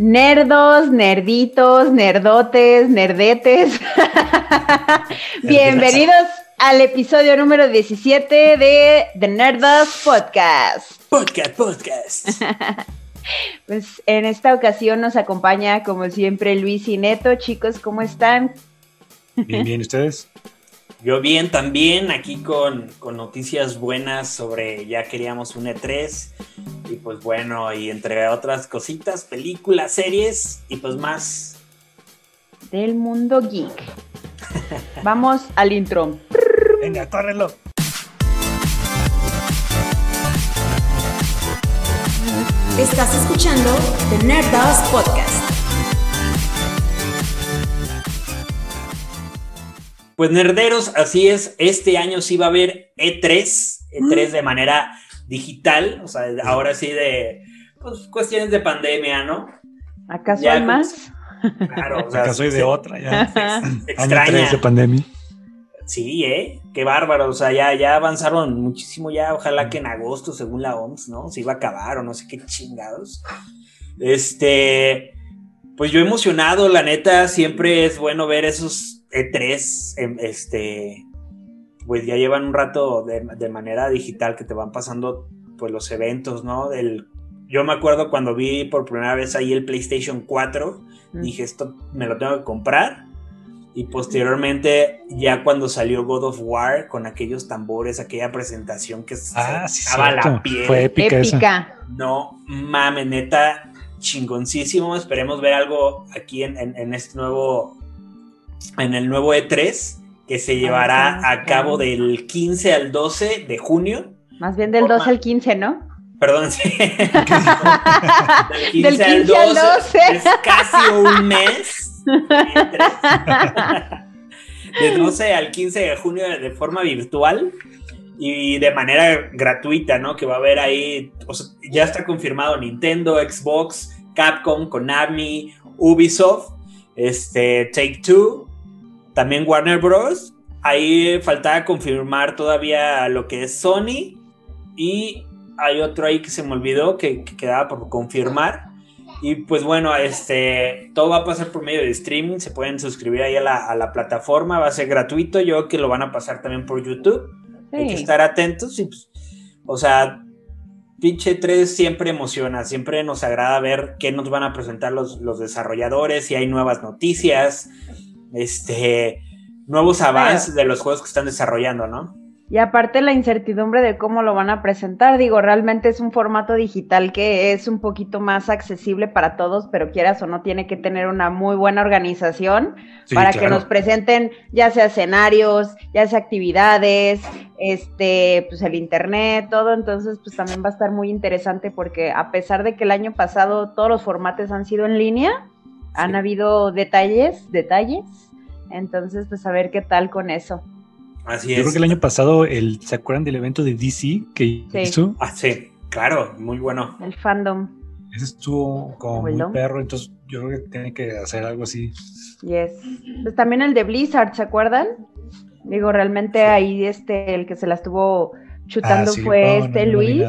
Nerdos, nerditos, nerdotes, nerdetes. Bienvenidos al episodio número 17 de The Nerdos Podcast. Podcast, podcast. Pues en esta ocasión nos acompaña, como siempre, Luis y Neto. Chicos, ¿cómo están? Bien, bien, ¿ustedes? Yo bien también, aquí con, con, noticias buenas sobre ya queríamos un E3 y pues bueno, y entre otras cositas, películas, series y pues más. Del mundo geek. Vamos al intro. Venga, córrelo. Estás escuchando The Nerdos Podcast. Pues nerderos, así es, este año sí va a haber E3, E3 de manera digital, o sea, ahora sí de pues, cuestiones de pandemia, ¿no? ¿Acaso hay más? Claro, o sea, ¿Acaso hay de otra ya? extraña. Año 3 de pandemia. Sí, ¿eh? Qué bárbaro, o sea, ya, ya avanzaron muchísimo, ya ojalá que en agosto, según la OMS, ¿no? Se iba a acabar o no sé qué chingados. Este, pues yo emocionado, la neta, siempre es bueno ver esos E3, este, pues ya llevan un rato de, de, manera digital que te van pasando, pues los eventos, ¿no? Del, yo me acuerdo cuando vi por primera vez ahí el PlayStation 4, mm. dije, esto me lo tengo que comprar y posteriormente ya cuando salió God of War con aquellos tambores, aquella presentación que ah, sí, estaba la piel. Fue épica. épica. No mames, neta, chingoncísimo. Esperemos ver algo aquí en, en, en, este nuevo, en el nuevo E3 que se llevará a cabo del 15 al 12 de junio. Más bien del 12 al 15, ¿no? Perdón, sí. del 15, del 15 al, 12, al 12. Es casi un mes. de 12 al 15 de junio de forma virtual y de manera gratuita, ¿no? Que va a haber ahí, o sea, ya está confirmado Nintendo, Xbox, Capcom, Konami, Ubisoft, este, Take Two, también Warner Bros. Ahí faltaba confirmar todavía lo que es Sony. Y hay otro ahí que se me olvidó que, que quedaba por confirmar. Y pues bueno, este, todo va a pasar por medio de streaming, se pueden suscribir ahí a la, a la plataforma, va a ser gratuito, yo creo que lo van a pasar también por YouTube, sí. hay que estar atentos y pues, o sea, pinche 3 siempre emociona, siempre nos agrada ver qué nos van a presentar los, los desarrolladores, si hay nuevas noticias, este, nuevos avances de los juegos que están desarrollando, ¿no? Y aparte la incertidumbre de cómo lo van a presentar, digo, realmente es un formato digital que es un poquito más accesible para todos, pero quieras o no, tiene que tener una muy buena organización sí, para claro. que nos presenten ya sea escenarios, ya sea actividades, este, pues el internet, todo, entonces pues también va a estar muy interesante porque a pesar de que el año pasado todos los formatos han sido en línea. Han habido detalles, detalles, entonces pues a ver qué tal con eso. Así Yo es. creo que el año pasado, el, ¿se acuerdan del evento de DC que Sí. hizo? Ah, sí, claro, muy bueno. El fandom, Ese estuvo como muy perro, entonces yo creo que tiene que hacer algo así. yes. Pues también el de Blizzard, ¿se acuerdan? Digo, realmente Sí. ahí este, el que se la estuvo chutando Ah, sí, fue no, este no, no Luis.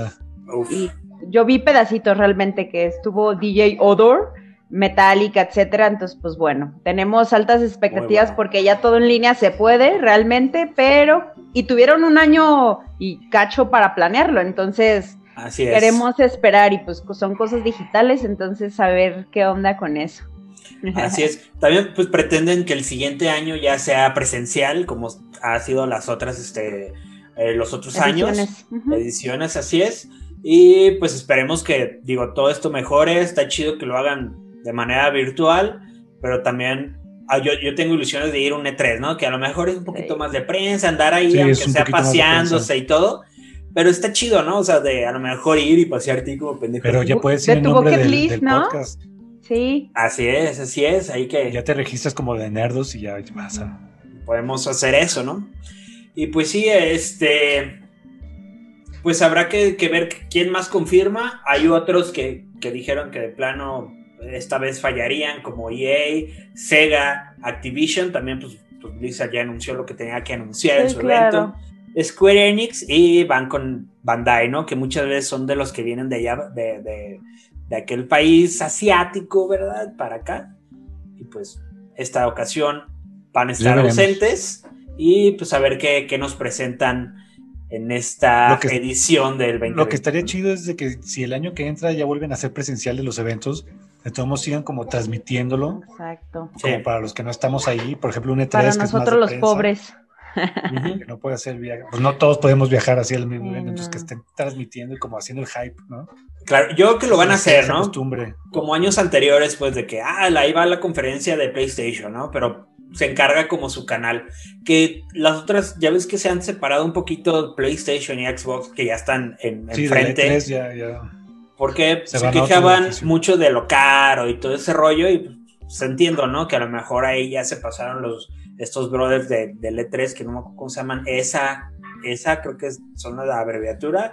Uf, y yo vi pedacitos realmente que estuvo DJ Odor, Metallica, etcétera. Entonces, pues bueno, tenemos altas expectativas bueno. porque ya todo en línea se puede realmente, pero y tuvieron un año y cacho para planearlo, entonces así es. queremos esperar y pues son cosas digitales, entonces a ver qué onda con eso. Así es. También pues pretenden que el siguiente año ya sea presencial, como ha sido las otras, este, eh, los otros años. Ediciones. Ujú. Ediciones, así es. Y pues esperemos que, digo, todo esto mejore. Está chido que lo hagan de manera virtual, pero también ah, yo, yo tengo ilusiones de ir a un E3, ¿no? Que a lo mejor es un poquito Sí. más de prensa, andar ahí, Sí, aunque sea de paseándose y todo. Pero está chido, ¿no? O sea, de a lo mejor ir y pasearte como pendejo. Pero ya puedes de decir el tu nombre del, list, del ¿no? podcast. Sí, Así es, así es. Ahí que Ya te registras como de nerdos y ya vas a... podemos hacer eso, ¿no? Y pues sí, este. Pues habrá que, que ver quién más confirma. Hay otros que, que dijeron que de plano esta vez fallarían, como EA, Sega, Activision. También, pues, pues Blizzard ya anunció lo que tenía que anunciar en Sí, su claro. evento. Square Enix y van con Bandai, ¿no? Que muchas veces son de los que vienen de allá, de, de, de aquel país asiático, ¿verdad? Para acá. Y pues esta ocasión van a estar ausentes y pues a ver qué, qué nos presentan en esta edición del 2020. Lo que estaría chido es de que si el año que entra ya vuelven a ser presenciales los eventos, de todos modos sigan como transmitiéndolo. Exacto. Como para los que no estamos ahí, por ejemplo, un E3 Para que es nosotros más los de prensa, pobres. que no puede hacer viaje. Pues no todos podemos viajar así al mismo Sí, entonces no. que estén transmitiendo y como haciendo el hype, ¿no? Claro, yo creo que lo van a hacer, ¿no? costumbre. Como años anteriores, pues de que, ah, ahí va la conferencia de PlayStation, ¿no? Pero se encarga como su canal. Que las otras, ya ves que se han separado un poquito PlayStation y Xbox, que ya están en, Sí, de enfrente. E3 ya, ya. Porque Se se, quejaban mucho de lo caro y todo ese rollo y pues entiendo, ¿no? Que a lo mejor ahí ya se pasaron los estos brothers de, del E3 que no me acuerdo cómo se llaman, esa, esa creo que es- son la abreviatura,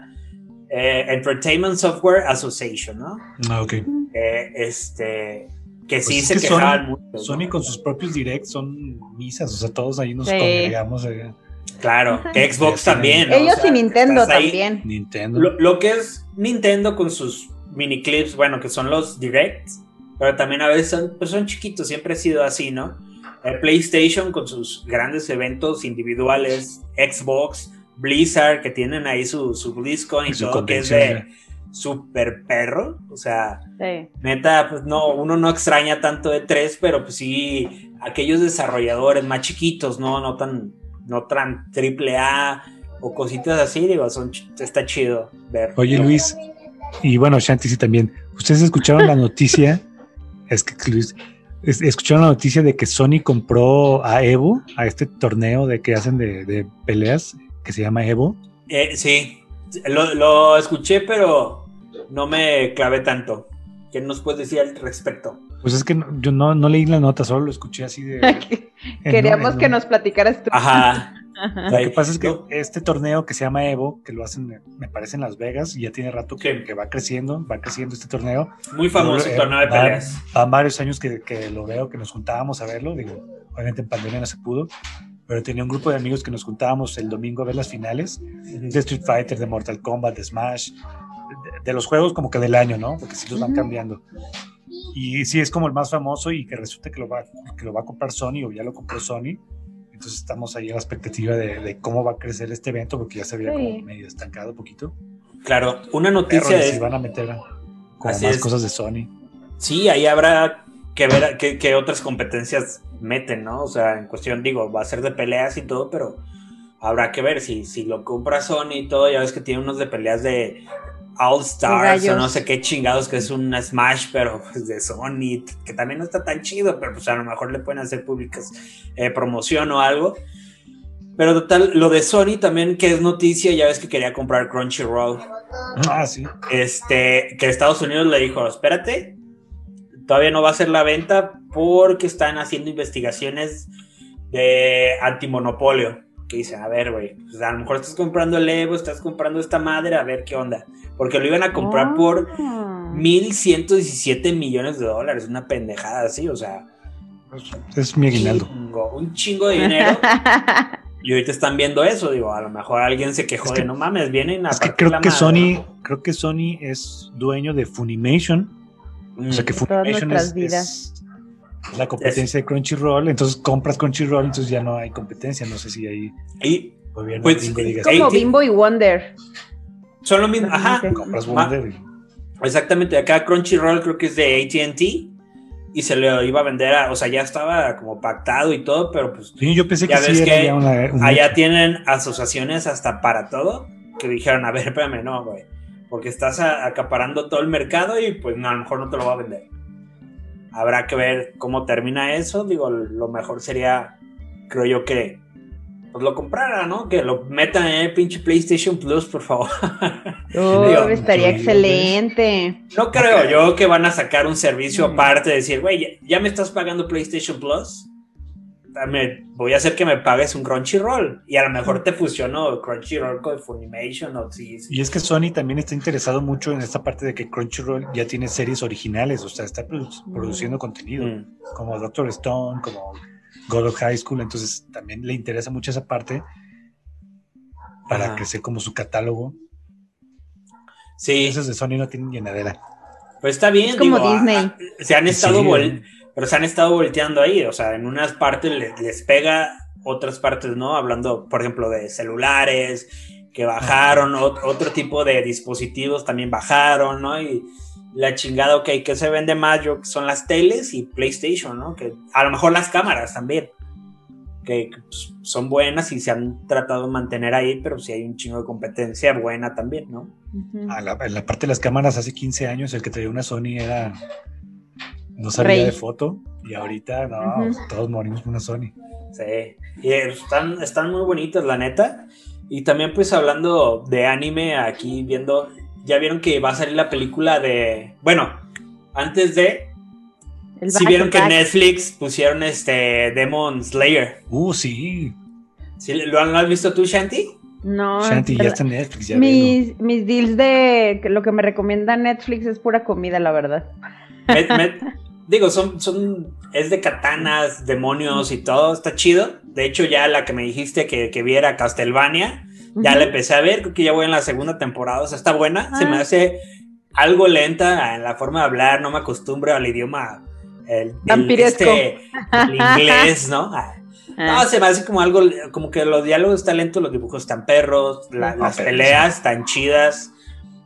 eh, Entertainment Software Association, ¿no? Ah, ok. Eh, este, que sí Pues es se que quejaban Sony- mucho. ¿no? Sony con sus propios directs son misas, o sea, todos ahí nos Sí. congregamos. eh, Claro, que Xbox Sí, también. ¿no? Ellos O sea, y Nintendo también. Nintendo. Lo, lo que es Nintendo con sus mini clips, bueno, que son los directs, pero también a veces son, pues son chiquitos, siempre ha sido así, ¿no? El PlayStation con sus grandes eventos individuales, Xbox, Blizzard, que tienen ahí su, su BlizzCon y Y su todo, que es de super perro, o sea, Sí. neta, pues no, uno no extraña tanto de tres, pero pues sí, aquellos desarrolladores más chiquitos, ¿no? No tan, no tan triple A o cositas así, digo, son, está chido ver. Oye, Luis, y bueno, Shanti sí también. ¿Ustedes escucharon la noticia? es que Luis, es- escucharon la noticia de que Sony compró a Evo, a este torneo de que hacen de, de peleas que se llama Evo. Eh, sí, lo, lo escuché, pero no me clavé tanto. ¿Qué nos puedes decir al respecto? Pues es que no- yo no, no leí la nota, solo lo escuché así de. en Queríamos en que un- nos platicaras tú. Ajá. Ajá. Lo que pasa es que No. este torneo que se llama Evo, que lo hacen, me parece, en Las Vegas, y ya tiene rato que, Sí. que va creciendo, va creciendo este torneo. Muy famoso Eh, torneo de peleas. Van varios años que, que lo veo, que nos juntábamos a verlo. Digo, obviamente en pandemia no se pudo, pero tenía un grupo de amigos que nos juntábamos el domingo a ver las finales de Street Fighter, de Mortal Kombat, de Smash, de, de los juegos como que del año, ¿no? Porque sí los van Ujú. cambiando. Y sí es como el más famoso y que resulta que lo va, que lo va a comprar Sony o ya lo compró Sony. Entonces estamos ahí a la expectativa de, de cómo va a crecer este evento porque ya se había Sí. como medio estancado un poquito. Claro, una Pero noticia si es. van a meter como Así más es. cosas de Sony. Sí, ahí habrá que ver qué, qué otras competencias meten, ¿no? O sea, en cuestión, digo, va a ser de peleas y todo, pero habrá que ver si, si lo compra Sony y todo. Ya ves que tiene unos de peleas de All Stars o no sé qué chingados, que es un Smash, pero pues de Sony, que también no está tan chido, pero pues a lo mejor le pueden hacer públicas eh, promoción o algo. Pero total, lo de Sony también, que es noticia, ya ves que quería comprar Crunchyroll Ah, sí. este, que Estados Unidos le dijo, espérate, todavía no va a ser la venta porque están haciendo investigaciones de antimonopolio. Que dicen, a ver, güey, pues a lo mejor estás comprando el Evo, estás comprando esta madre, a ver qué onda. Porque lo iban a comprar por Ah. 1.117 millones de dólares, una pendejada así, o sea, Es mi aguinaldo. chingo, un chingo de dinero. y ahorita están viendo eso, digo, a lo mejor alguien se quejó Es que- de, no mames, vienen a Es que creo la que madre". Sony, creo que Sony es dueño de Funimation. Mm. O sea que todas Funimation es, vidas. es la competencia de Crunchyroll. Entonces compras Crunchyroll, entonces ya no hay competencia. No sé si ahí Y gobierno Pues, Ey, Como. Bimbo y Wonder. son lo mismo, ajá, compras. Wonder. Exactamente, acá Crunchyroll creo que es de ATT y se le iba a vender a, o sea, ya estaba como pactado y todo, pero pues Sí, yo pensé que Ya ves que una, allá hecho. tienen asociaciones hasta para todo que dijeron, a ver, espérame, no, güey, porque estás a- acaparando todo el mercado y pues no, a lo mejor no te lo va a vender. Habrá que ver cómo termina eso, digo, lo mejor sería, creo yo que pues lo comprara, ¿no? Que lo metan en el pinche PlayStation Plus, por favor. Oh, Digo, estaría excelente. No creo yo que van a sacar un servicio Mm. aparte de decir, güey, ya, ya me estás pagando PlayStation Plus. Voy a hacer que me pagues un Crunchyroll. Y a lo mejor te fusiono Crunchyroll con Funimation o sí. sí. Y es que Sony también está interesado mucho en esta parte de que Crunchyroll ya tiene series originales, o sea, está produ- Mm. produciendo contenido, Mm. como Doctor Stone, como God of High School, entonces también le interesa mucho esa parte para Ajá. crecer como su catálogo. Sí, Esos de Sony no tienen llenadera. Pues está bien, Es como digo, Disney. a- a- se han estado Sí. Pero se han estado volteando ahí, o sea, en unas partes le- les, pega, otras partes no, hablando, por ejemplo, de celulares que bajaron, ot- otro tipo de dispositivos también bajaron, ¿no? Y la chingada, ok, que se vende más, yo, son las teles y PlayStation, ¿no? Que a lo mejor las cámaras también, que pues, son buenas y se han tratado de mantener ahí, pero sí hay un chingo de competencia buena también, ¿no? A la, en la parte de las cámaras hace 15 años el que traía una Sony era no sabía Rey. de foto y ahorita no, Ujú. todos morimos con una Sony. Sí, y están, están muy bonitas, la neta. Y también, pues hablando de anime, aquí viendo, ya vieron que va a salir la película de. Bueno, antes de. El Si vieron que. Netflix pusieron este Demon Slayer. Uh, sí. ¿Sí, ¿Lo, han- lo has visto tú, Shanti? No, Shanti, ya está en Netflix, ya mis, mis deals de lo que me recomienda Netflix es pura comida, la verdad. Me- me- digo, son, son. Es de katanas, demonios y todo, está chido. De hecho, ya la que me dijiste que, que viera Castlevania. Ya Ujú. la empecé a ver, creo que ya voy en la segunda temporada, o sea, está buena, se me Ah. hace algo lenta en la forma de hablar, no me acostumbro al idioma, el, el- este, el inglés, ¿no? Ah, Ah, No, se me hace como algo, como que los diálogos están lentos, los dibujos están perros, la- las pero peleas están chidas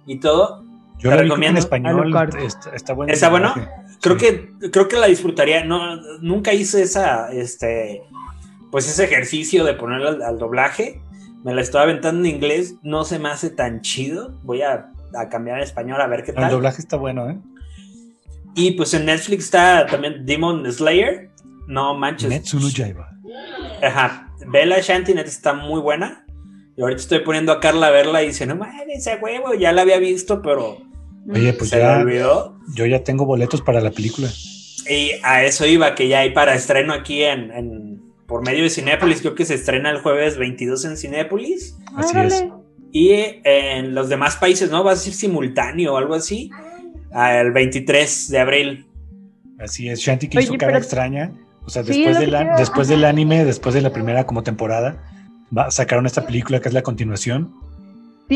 y todo. Yo en recomiendo. español. Está bueno. ¿Está bueno? Creo que, creo que la disfrutaría. No, nunca hice esa, este, pues ese ejercicio de ponerla al, al doblaje. Me la estoy aventando en inglés. No se me hace tan chido. Voy a, a cambiar a español a ver qué El tal. doblaje está bueno, ¿eh? Y pues en Netflix está también Demon Slayer. No manches. Netsu no Yaiba. Ajá. Bella Shanty neta está muy buena. Y ahorita estoy poniendo a Carla a verla y dice, no mames, ese huevo, ya la había visto, pero Oye, pues se me ya, olvidó. yo ya tengo boletos para la película. Y a eso iba, que ya hay para estreno aquí en, en- por medio de Cinépolis. Creo que se estrena el jueves 22 en Cinépolis. Así órale. es. Y en los demás países, ¿no? Va a ser simultáneo o algo así. El 23 de abril. Así es. Shanti que Oye, hizo cara pero- extraña. O sea, después, del, después del anime, después de la primera como temporada, va, sacaron esta película que es la continuación.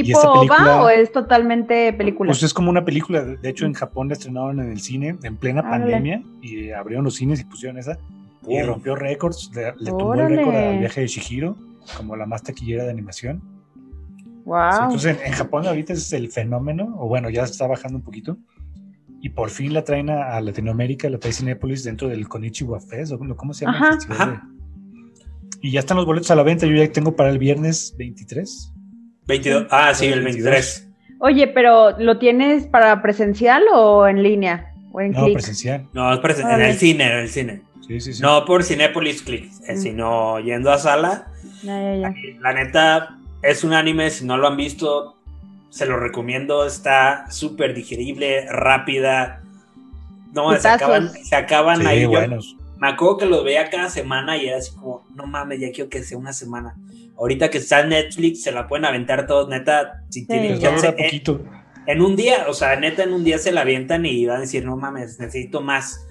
¿Tipo esta película- OVA o es totalmente película? Pues es como una película. De hecho, en Japón la estrenaron en el cine en plena Órale. pandemia y abrieron los cines y pusieron esa. Y rompió récords. Le, le tumbó el récord al viaje de Shihiro como la más taquillera de animación. wow. Sí, entonces, en, en Japón ahorita es el fenómeno, o bueno, ya está bajando un poquito. Y por fin la traen a, a Latinoamérica, la trae Cinépolis dentro del Konichiwa Fest, o ¿cómo se llama? Ajá. El festival Ajá. de- Y ya están los boletos a la venta, yo ya tengo para el viernes 23. 22. Ah, sí, el 23. Oye, pero ¿lo tienes para presencial o en línea? ¿O en No, click? presencial. No, es presen- en Órale. el cine, en el cine. Sí, sí, sí. No por Cinépolis Click, eh, Mm. sino yendo a sala. Ya, ya, ya. La neta, es un anime, si no lo han visto, se lo recomiendo. Está súper digerible, rápida. No, se acaban, se acaban Sí, ahí. Yo me acuerdo que los veía cada semana y era así como, no mames, ya quiero que sea una semana. Ahorita que está en Netflix, se la pueden aventar todos, neta. Si tienen dura chance, en, poquito. en un día, o sea, neta, en un día se la avientan y van a decir, no mames, necesito más.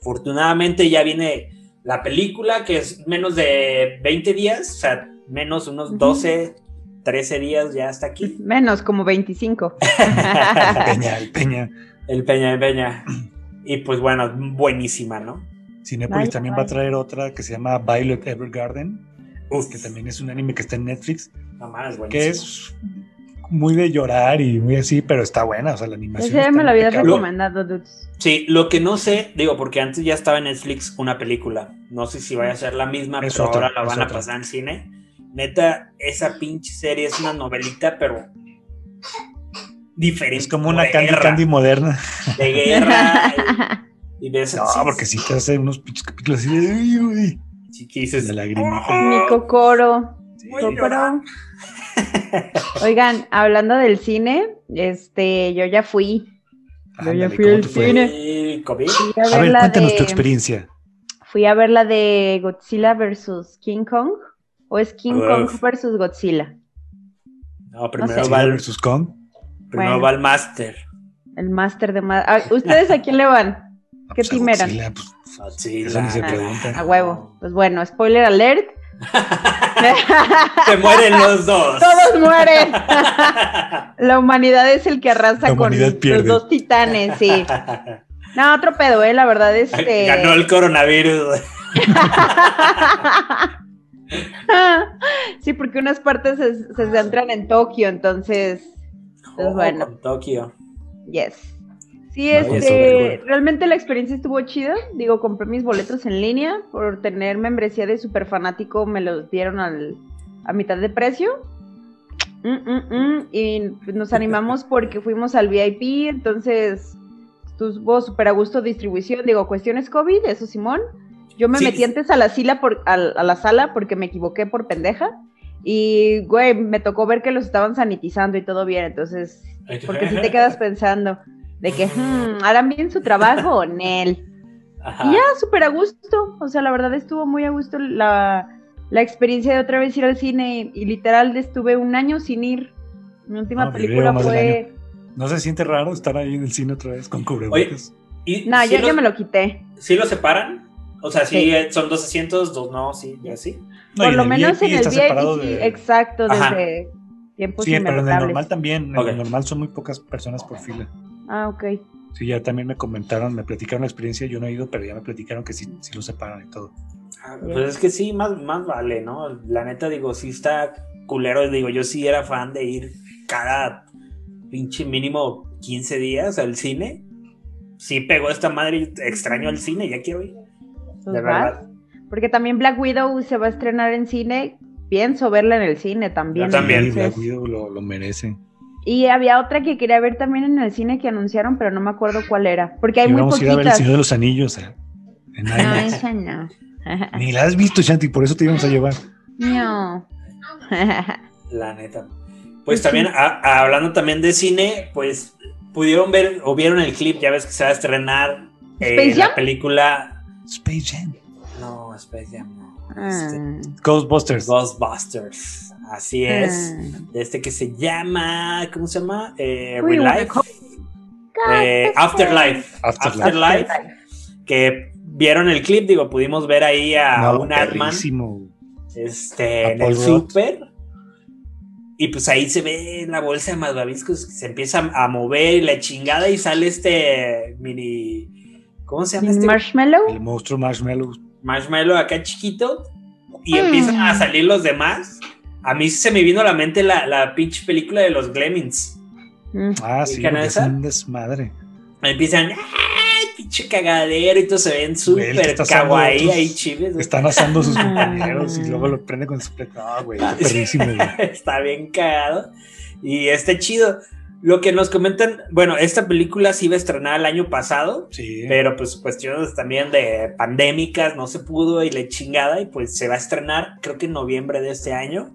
Afortunadamente ya viene la película, que es menos de 20 días, o sea, menos unos Ujú. 12, 13 días ya está aquí. Menos, como 25. El Peña, el Peña. El Peña de Peña. Y pues bueno, buenísima, ¿no? Cinépolis Vaya, también va a traer otra que se llama Violet Evergarden, Uf, que también es un anime que está en Netflix, no buenísima. que es muy de llorar y muy así, pero está buena, o sea, la animación. Ese ya me lo habías recomendado, dudes. Sí, lo que no sé, digo, porque antes ya estaba en Netflix una película. No sé si vaya a ser la misma, Es pero otra, ahora la van a pasar en cine. Neta, esa pinche serie es una novelita, pero diferente. Es como una Candy Candy moderna. De guerra. y, y de esas. No, porque sí te hace unos pinches capítulos así de, "Ay, güey", Sí, que dices, de lagrimita. Mi cocoro. Oigan, hablando del cine, este, yo ya fui. Yo ya fui ¿cómo al cine. Sí, COVID. Fui a, A ver cuéntanos de- tu experiencia. Fui a ver la de Godzilla versus King Kong. ¿O es King Uf. Kong versus Godzilla? No, primero, sé. va, el, versus Kong. primero Bueno. va el Master. El máster de más. Ah, ¿Ustedes a quién le van? Ah, ¿Qué pues, a team eran? Godzilla, pues, Godzilla. Eso ni se pregunta. A huevo. Pues bueno, spoiler alert. Se mueren los dos. Todos mueren. La humanidad es el que arrasa con los dos titanes, sí. No, otro pedo, eh, la verdad es que. Ganó el coronavirus. sí, porque unas partes se, se centran en Tokio, entonces. Pues bueno. con Tokio. Yes. Sí, este, realmente la experiencia estuvo chida. Digo, compré mis boletos en línea por tener membresía de super fanático, me los dieron al, a mitad de precio. Mm, mm, mm, Y pues, nos animamos porque fuimos al VIP, entonces estuvo súper a gusto distribución. Digo, cuestiones COVID, eso Simón. Yo me Sí. metí antes a la, sila por, a, a la sala porque me equivoqué por pendeja. Y, güey, me tocó ver que los estaban sanitizando y todo bien, entonces porque si te quedas pensando de que hmm, harán bien su trabajo o Nel. Ajá. Y ya, súper a gusto. O sea, la verdad estuvo muy a gusto la, la experiencia de otra vez ir al cine. Y literal estuve un año sin ir. Mi última No, yo película fue. ¿No se siente raro estar ahí en el cine otra vez con cubrebocas? Y No, sí ya, los- ya me lo quité. ¿Sí lo separan? O sea, sí, Sí. eh, son dos asientos, dos no, sí, ya sí. No, y Por lo menos en el está VIP, de- exacto, Ajá. desde tiempos Sí, pero en el normal también. En el normal son muy pocas personas por fila. Ah, ok. Sí, ya también me comentaron, me platicaron la experiencia. Yo no he ido, pero ya me platicaron que sí, sí lo separan y todo. Ah. Pues es que sí, más, más vale, ¿no? La neta, digo, sí está culero. Digo, yo sí era fan de ir cada pinche mínimo 15 días al cine. Sí pegó esta madre, extraño al cine, ya quiero ir. Pues De vas. verdad. Porque también Black Widow se va a estrenar en cine. Pienso verla en el cine también. Yo también. Entonces- Black Widow lo, lo merece. Y había otra que quería ver también en el cine que anunciaron, pero no me acuerdo cuál era. Porque hay Y muy vamos a ir a ver el poquitas. Señor de los Anillos. eh, en No, esa no. Ni la has visto, Shanti, por eso te íbamos a llevar. No. La neta. Pues también, a- a- hablando también de cine, pues pudieron ver o vieron el clip, ya ves que se va a estrenar eh, ¿Space la película. Space Jam. No, Space Jam, no. Ah. Este, Ghostbusters. Ghostbusters. Así es. De este que se llama. ¿Cómo se llama? Eh, We Real wanna Life. go- Eh, Afterlife. Afterlife. Afterlife. Que vieron el clip, digo, pudimos ver ahí a No, un perrísimo. este, A en Paul el super. Y pues ahí se ve la bolsa de malvaviscos que se empieza a mover y la chingada y sale este mini. ¿Cómo se llama este? Marshmallow. El monstruo Marshmallow. marshmallow acá chiquito y Mm. empiezan a salir los demás. A mí se me vino a la mente la, la pinche película de los Gremlins. Mm. Ah, sí, ¿Ubican porque es un desmadre. Empiezan, ¡ay, pinche cagadero! Y todos se ven súper kawaii ahí chives. Están asando a sus compañeros y luego lo prende con su plata. Ah, güey, está perrísimo, güey. Está bien cagado. Y está chido. Lo que nos comentan, bueno, esta película se iba a estrenar el año pasado, Sí. pero pues cuestiones también de pandémicas, no se pudo y la chingada, y pues se va a estrenar creo que en noviembre de este año.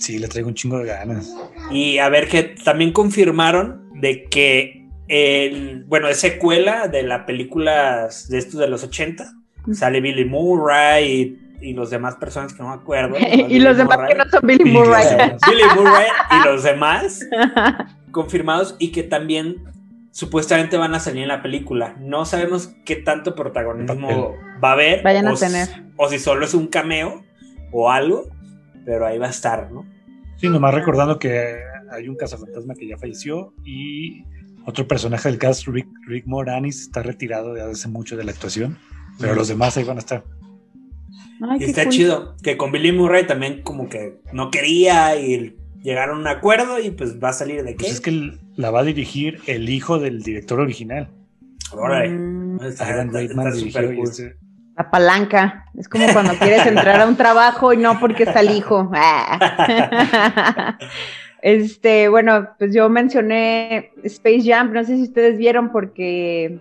Sí, le traigo un chingo de ganas. Y a ver que también confirmaron de que el, bueno, es secuela de la película de estos de los 80. Sale Billy Murray y, y los demás personas que no me acuerdo. y los demás que no son Billy Murray. Billy Murray y los demás confirmados y que también supuestamente van a salir en la película. No sabemos qué tanto protagonismo va a haber. Vayan a o si- tener. O si solo es un cameo o algo, pero ahí va a estar, ¿no? Sí, nomás recordando que hay un cazafantasma que ya falleció y otro personaje del cast, Rick, Rick Moranis, está retirado de hace mucho de la actuación, pero los demás ahí van a estar. Ay, Y está cool. chido. Que con Billy Murray también como que no quería y llegaron a un acuerdo y pues va a salir de qué. Pues es que la va a dirigir el hijo del director original. Órale. Mm, Está, cool. este- La palanca. Es como cuando quieres entrar a un trabajo y no porque está el hijo. Ah. Este, bueno, pues yo mencioné Space Jam, no sé si ustedes vieron porque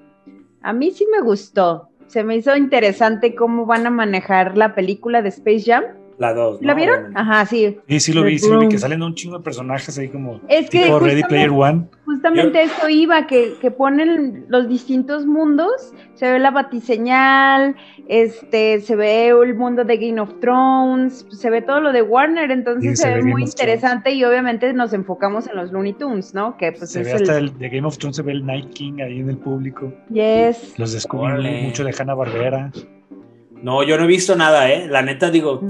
a mí sí me gustó. Se me hizo interesante cómo van a manejar la película de Space Jam. La dos. ¿La ¿no? vieron? Obviamente. Ajá, sí. Sí, sí lo vi, sí lo vi, que salen un chingo de personajes ahí como Es que tipo Ready Player One. Justamente eso iba, que, que ponen los distintos mundos, se ve la batiseñal, este, se ve el mundo de Game of Thrones, se ve todo lo de Warner, entonces Sí, se, se ve ve muy interesante y obviamente nos enfocamos en los Looney Tunes, ¿no? Que pues Se es ve el... hasta el de Game of Thrones, se ve el Night King ahí en el público. Yes. Los descubrí Órale. mucho de Hanna Barbera. No, yo no he visto nada, ¿eh? La neta digo, Mm.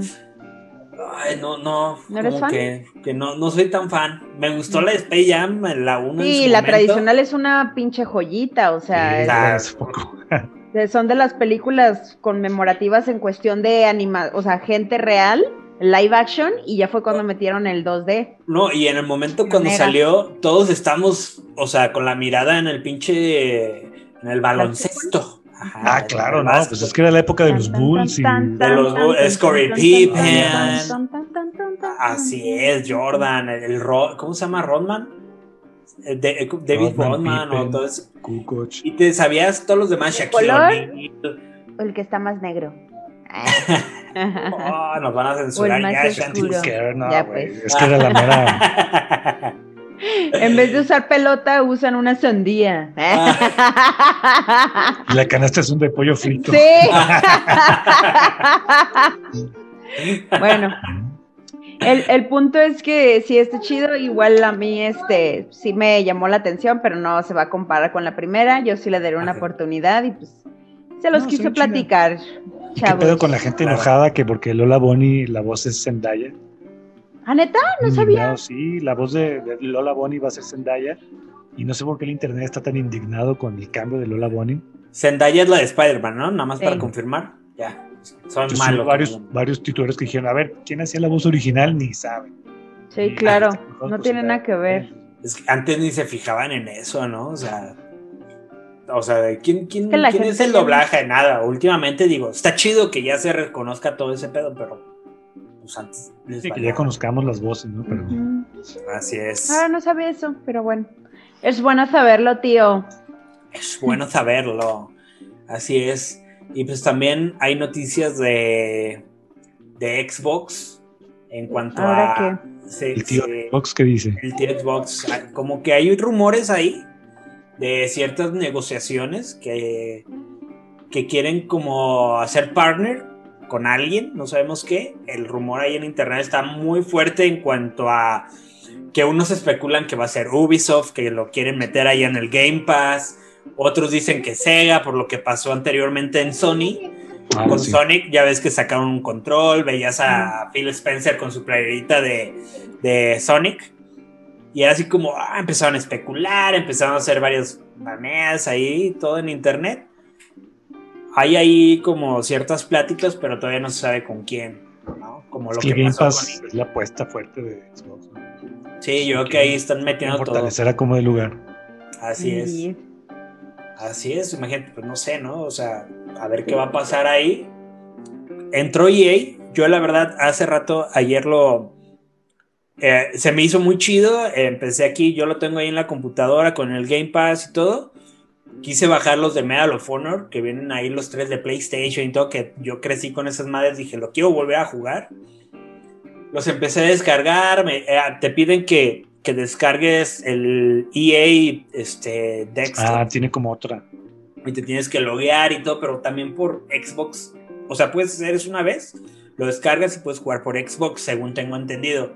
Ay, no, no. ¿No eres como fan? Que, que no, no soy tan fan. Me gustó la de Space Jam, la 1. Sí, la tradicional es una pinche joyita, o sea, es- son de las películas conmemorativas en cuestión de anima, o sea, gente real, live action, y ya fue cuando metieron el 2D. No, y en el momento cuando salió, todos estamos, o sea, con la mirada en el pinche. en el baloncesto. Ajá, Ah, claro, no, pues es que era la época de los Bulls y De los Bulls, tan, Pippen. Así es, Jordan, el, el Ro- ¿cómo se llama? Rodman. Eh, de- eh, David Rodman, Rodman, o todo eso. Y te sabías todos los demás, ¿De Shaquille. El que está más negro. Oh, nos van a censurar ya, no, pues. es que era la mera. En vez de usar pelota, usan una sandía. Ah. y La canasta es un de pollo frito. sí. bueno, el, el punto es que sí está chido, igual a mí este sí me llamó la atención, pero no se va a comparar con la primera, yo sí le daré una oportunidad y pues se los No, quise platicar, ¿Qué chavos. pedo con la gente enojada que porque Lola Bonnie la voz es Zendaya? ¿Ah, neta? No sabía. Indignado, Sí, la voz de, de Lola Bonnie va a ser Zendaya. Y no sé por qué el internet está tan indignado con el cambio de Lola Bonnie. Zendaya es la de Spider-Man, ¿no? Nada más Sí. para confirmar. Ya. Son Yo malos. varios, varios titulares que dijeron, a ver, ¿quién hacía la voz original? Ni saben. Sí, claro, Ah, mejor no pues, tiene nada que ver. Es que antes ni se fijaban en eso, ¿no? O sea. O sea, ¿quién, quién, que quién es el no- doblaje? Nada. Últimamente digo, está chido que ya se reconozca todo ese pedo, pero. Pues antes les Sí, que ya conozcamos las voces, ¿no? Pero. Así es. Ah, no sabía eso, pero bueno. Es bueno saberlo, tío. Es bueno saberlo. Así es. Y pues también hay noticias de, de Xbox en cuanto ¿Ahora a. el tío sí, Fox que dice, el tío Xbox. ah, Como que hay rumores ahí de ciertas negociaciones que, que quieren como hacer partner con alguien, no sabemos qué. El rumor ahí en internet está muy fuerte en cuanto a que unos especulan que va a ser Ubisoft, que lo quieren meter ahí en el Game Pass. Otros dicen que Sega, por lo que pasó anteriormente en Sony. ah, con sí. Sonic ya ves que sacaron un control, veías a Phil Spencer con su playerita de, de Sonic. Y era así como, ah, empezaron a especular, empezaron a hacer varios baneas ahí, todo en internet. Hay ahí como ciertas pláticas, pero todavía no se sabe con quién, ¿no? Como Es lo que pasó Pass con... es la apuesta fuerte de Xbox. ¿no? Sí, yo creo que ahí están metiendo todo. Fortalecer a como de lugar. Así es. Sí. Así es, imagínate, pues no sé, ¿no? O sea, a ver qué va a pasar ahí. Entró EA, yo la verdad hace rato, ayer lo... eh, se me hizo muy chido, eh, empecé aquí, yo lo tengo ahí en la computadora con el Game Pass y todo. Quise bajar los de Medal of Honor, que vienen ahí los tres de PlayStation y todo, que yo crecí con esas madres, dije, lo quiero volver a jugar. Los empecé a descargar, me- eh, te piden que, que descargues el EA este, Desktop Ah, tiene como otra. y te tienes que loguear y todo, pero también por Xbox. O sea, puedes hacer eso una vez, lo descargas y puedes jugar por Xbox, según tengo entendido.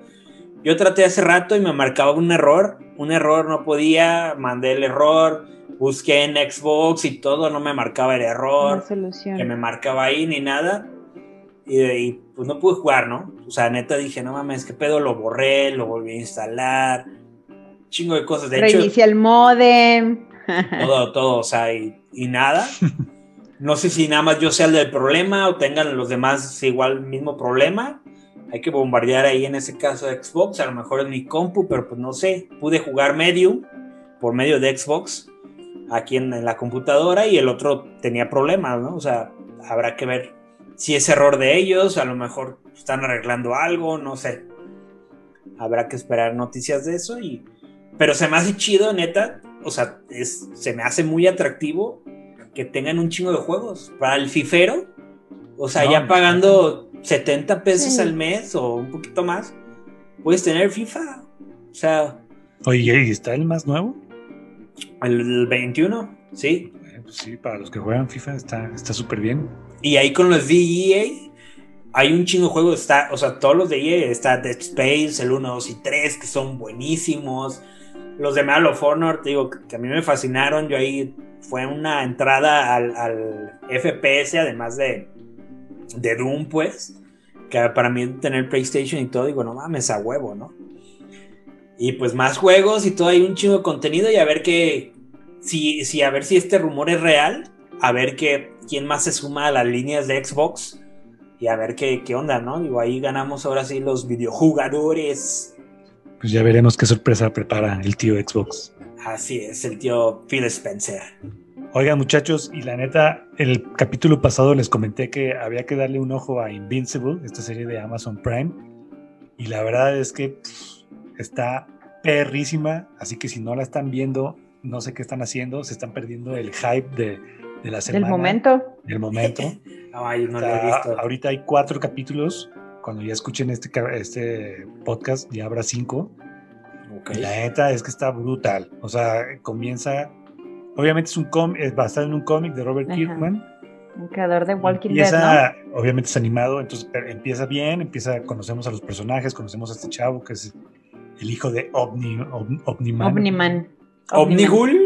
Yo traté hace rato y me marcaba un error, un error no podía, mandé el error, busqué en Xbox y todo, no me marcaba el error solución. que me marcaba ahí ni nada. Y, y, pues no pude jugar, ¿no? O sea, neta dije, no mames, qué pedo, lo borré, lo volví a instalar, chingo de cosas. De hecho, Reinicia el modem. todo, todo, o sea, y, y nada. No sé si nada más yo sea el del problema o tengan los demás igual mismo problema. Hay que bombardear ahí en ese caso de Xbox, a lo mejor en mi compu, pero pues no sé. Pude jugar Medium por medio de Xbox aquí en, en la computadora y el otro tenía problemas, ¿no? O sea, habrá que ver si es error de ellos, a lo mejor están arreglando algo, no sé. Habrá que esperar noticias de eso y... Pero se me hace chido, neta, o sea, es, se me hace muy atractivo que tengan un chingo de juegos. Para el fifero, o sea, No, ya no. pagando 70 pesos Sí. al mes o un poquito más, puedes tener FIFA. O sea, Oye, ¿y está el más nuevo? El 21, sí. Pues sí, para los que juegan FIFA está está súper bien. Y ahí con los de EA, hay un chingo de juegos. Está, o sea, todos los de EA, está Dead Space, el 1, 2 y 3, que son buenísimos. Los de Medal of Honor, te digo, que a mí me fascinaron. Yo ahí fue una entrada al, al FPS, además de, de Doom, pues. que para mí tener PlayStation y todo, digo, no mames, a huevo, ¿no? Y pues más juegos y todo, hay un chingo de contenido y a ver qué, si, si a ver si este rumor es real, a ver qué, quién más se suma a las líneas de Xbox y a ver qué, qué onda, ¿no? Digo, ahí ganamos ahora sí los videojugadores. Pues ya veremos qué sorpresa prepara el tío Xbox. Así es, el tío Phil Spencer. Oigan, muchachos, y la neta, el capítulo pasado les comenté que había que darle un ojo a Invincible, esta serie de Amazon Prime. Y la verdad es que pff, está perrísima, así que si no la están viendo, no sé qué están haciendo, se están perdiendo el hype de, de la semana. Del momento. Del momento. Ay, no lo Está- he visto. ahorita hay cuatro capítulos. Cuando ya escuchen este, este podcast, ya habrá cinco. Ok. Y la neta es que está brutal. O sea, comienza. Obviamente es un cómic, es basado en un cómic de Robert Ajá. Kirkman. El creador de Walking Dead, Empieza, obviamente es animado, entonces empieza bien, empieza, conocemos a los personajes, conocemos a este chavo que es el hijo de Omni, Om-. Omniman. Omniman. Omnigul.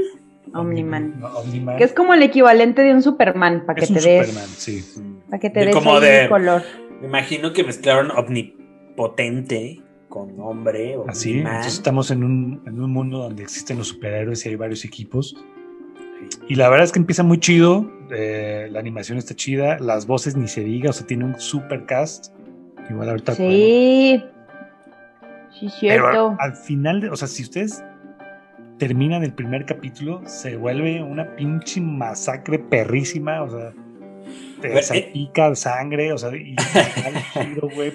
Omniman. No, Omniman. Que es como el equivalente de un Superman, para que Es un te des. Superman, sí. Para que te De des como color. Me imagino que mezclaron omnipotente con hombre. Así, entonces estamos en un, en un mundo donde existen los superhéroes y hay varios equipos. Y la verdad es que empieza muy chido, eh, la animación está chida, las voces ni se diga, o sea, tiene un super cast. Igual ahorita podemos- Sí. Sí, Pero cierto. al final, de- o sea, si ustedes terminan el primer capítulo, se vuelve una pinche masacre perrísima, o sea, te Pero, eh, salpica sangre, o sea, y al giro, güey,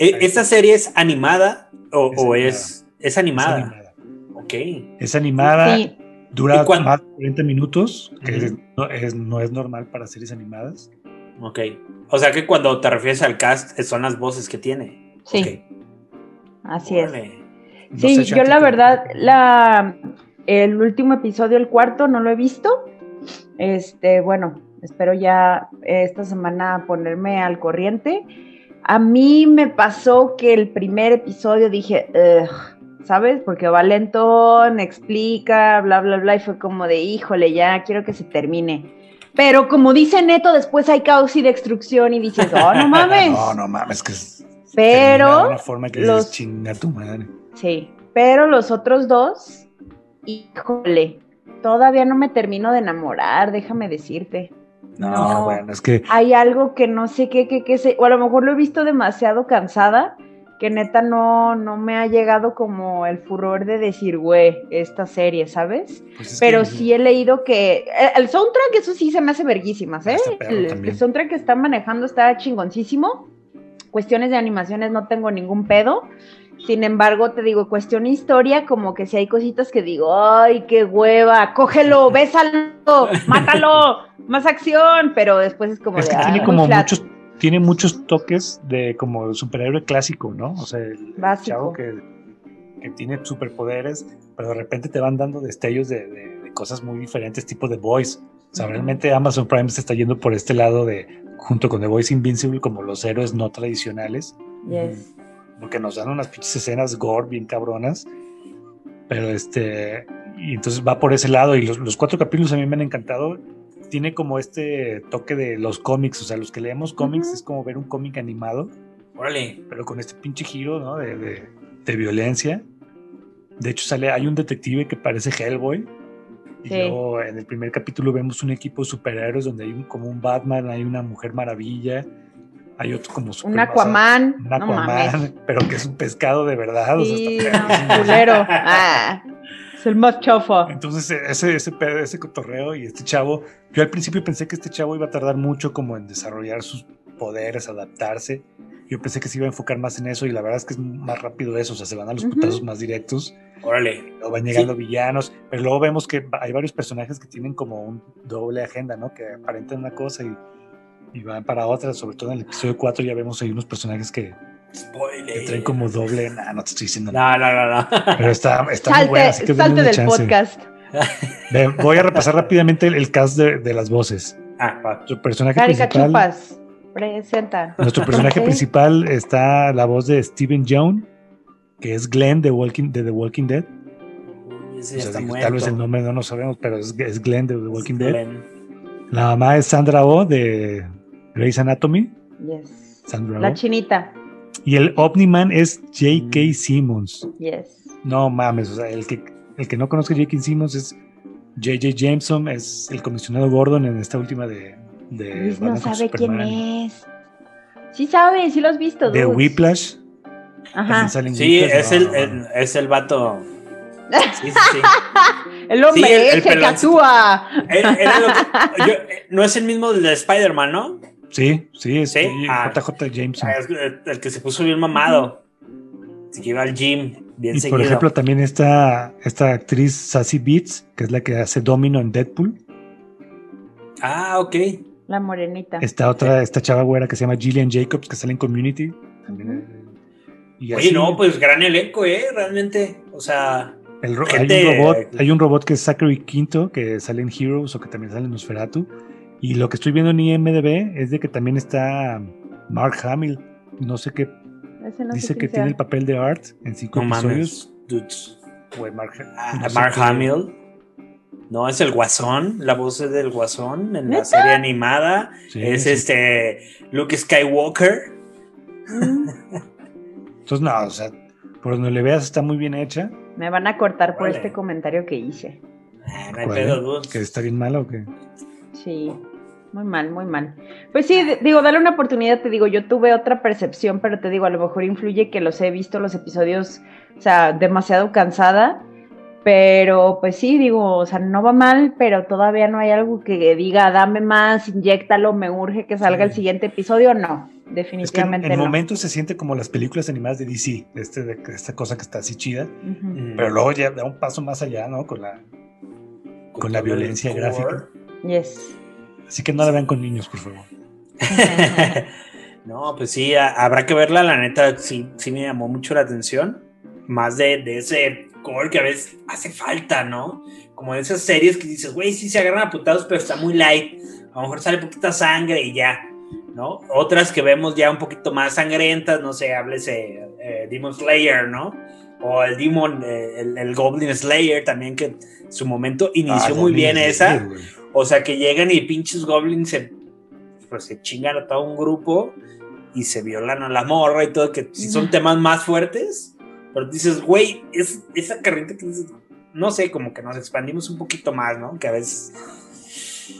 ¿E- ¿Esta serie es animada o, Es o animada. es, es es animada? animada. Ok. Es animada, Sí. dura ¿Y cuán- más de 40 minutos, que es- no, es, no es normal para series animadas. Ok. O sea que cuando te refieres al cast, son las voces que tiene. Sí, Ok. Así es. No Sí, sé, yo la ¿te- verdad, la, el último episodio, el cuarto, no lo he visto. Este, bueno, espero ya esta semana ponerme al corriente. A mí me pasó que el primer episodio dije, ¿sabes? Porque va lentón, explica, bla, bla, bla, y fue como de, híjole, ya quiero que se termine. Pero como dice Neto, después hay caos y destrucción y dices, oh, no mames. No, no mames, que es- Pero termina de una forma que los- dices, chinga tu madre. Sí, pero los otros dos, híjole, todavía no me termino de enamorar, déjame decirte. No, No. bueno, es que Hay algo que no sé qué, qué, qué sé, o a lo mejor lo he visto demasiado cansada, que neta no, no me ha llegado como el furor de decir, güey, esta serie, ¿sabes? pues es Pero que- sí he leído que el, el soundtrack, eso sí se me hace verguísimas, ¿eh? está El, soundtrack que están manejando está chingoncísimo. Cuestiones de animaciones no tengo ningún pedo. Sin embargo, te digo, cuestión historia, como que si hay cositas que digo, ay, qué hueva, cógelo, bésalo, mátalo, más acción, pero después es como Es de, que tiene "Ay, como muy flat". muchos, tiene muchos toques de como superhéroe clásico, ¿no? O sea, el, Básico. chavo que, que tiene superpoderes, pero de repente te van dando destellos de, de- de cosas muy diferentes, tipo The Voice. O sea, realmente Amazon Prime se está yendo por este lado de, junto con The Voice Invincible, como los héroes no tradicionales, Yes. porque nos dan unas pinches escenas gore bien cabronas. Pero este, y entonces va por ese lado, y los, los cuatro capítulos a mí me han encantado. Tiene como este toque de los cómics, o sea, los que leemos cómics Ujú. es como ver un cómic animado, Órale. pero con este pinche giro, ¿no? De, de- de violencia. De hecho, sale, hay un detective que parece Hellboy. Y Sí. luego en el primer capítulo vemos un equipo de superhéroes donde hay un, como un Batman, hay una Mujer Maravilla, hay otro como super Un Aquaman, un no Aquaman, mames. pero que es un pescado de verdad. o sea, Sí, está no, culero. Ah, es el más chofo. Entonces, ese, ese, pedo, ese cotorreo y este chavo, yo al principio pensé que este chavo iba a tardar mucho como en desarrollar sus poderes, adaptarse. Yo pensé que se iba a enfocar más en eso y la verdad es que es más rápido eso, o sea, se van a los putazos más directos, Órale. luego van llegando Sí. villanos, pero luego vemos que hay varios personajes que tienen como un doble agenda, ¿no? Que aparentan una cosa y, y van para otra, sobre todo en el episodio 4 ya vemos hay unos personajes que, que Spoiler. traen como doble, nah, no te estoy diciendo nada, No, no, no, no. pero está, está muy buena, así que salte una del chance. podcast. Voy a repasar rápidamente el, el cast de, de las voces. Ah. Nuestro personaje Carica principal, Chupas, presenta. nuestro personaje principal está la voz de Steven Young, que es Glenn de, Walking, de The Walking Dead. O sea, digo, tal vez el nombre no lo sabemos, pero es, es Glenn de The Walking Dead. La mamá es Sandra Oh de Grey's Anatomy. Yes. Sandra La Oh. chinita. Y el Omniman es J.K. Simmons. Yes. No mames, o sea, el que, el que no conozca J.K. Simmons es J.J. Jameson, es el comisionado Gordon en esta última de. De Luis no sabe quién es. Sí sabe, sí lo has visto, De dudes. Whiplash. Ajá. Sí, Whiplash, es no, el, es el vato. Sí, sí, sí. El hombre Sí, el- el ese que actúa. Era- era lo que- yo- no es el mismo del de Spider-Man, ¿no? Sí, sí, es Sí, ah. JJ Jameson. Ah, es el, que se puso bien mamado. Se iba al gym bien Y seguido. por ejemplo, también está esta actriz Sassy Beats, que es la que hace Domino en Deadpool. Ah, ok. La morenita. Está otra, esta chava güera que se llama Gillian Jacobs, que sale en Community. También, y Oye, así, no, pues gran elenco, ¿eh? Realmente. O sea, el ro- gente- hay, un robot, hay un robot que es Zachary Quinto, que sale en Heroes o que también sale en Nosferatu. Y lo que estoy viendo en IMDB es de que también está Mark Hamill. No sé qué. No dice que sea. tiene el papel de Art en cinco no episodios. mames. dudes. Mark, Ah, no Mark qué- Hamill. No, es el Guasón. La voz es del Guasón en la serie animada. Sí, es sí. este Luke Skywalker. Mm, Entonces, no, o sea, por donde le veas está muy bien hecha. Me van a cortar por este comentario que hice. Ah, no hay ¿Cuál, pedo. Que está bien mala o qué. Sí, muy mal, muy mal. Pues sí, digo, dale una oportunidad, te digo, yo tuve otra percepción, pero te digo, a lo mejor influye que los he visto los episodios, o sea, demasiado cansada, pero pues sí, digo, o sea, no va mal, pero todavía no hay algo que diga, dame más, inyéctalo, me urge que salga Sí. el siguiente episodio, no, Es que en, definitivamente en no. momentos se siente como las películas animadas de DC, este, de, esta cosa que está así chida. Mm. pero luego ya da un paso más allá, ¿no? Con la, con la violencia gráfica. Yes. Así que no la vean con niños, por favor. no, pues sí, a- habrá que verla, la neta, sí, sí me llamó mucho la atención. Más de, de ese gore que a veces hace falta, ¿no? Como de esas series que dices, güey, sí se agarran a putados, pero está muy light. A lo mejor sale poquita sangre y ya, ¿no? Otras que vemos ya un poquito más sangrientas, no sé, háblese eh, Demon Slayer, ¿no? O el Demon, eh, el, el Goblin Slayer también, que en su momento inició Ah, muy bien esa. O sea, que llegan y pinches goblins se, pues, se chingan a todo un grupo y se violan a la morra y todo, que si son temas más fuertes, pero dices, güey, es esa carrita que dices, no sé, como que nos expandimos un poquito más, ¿no? Que a veces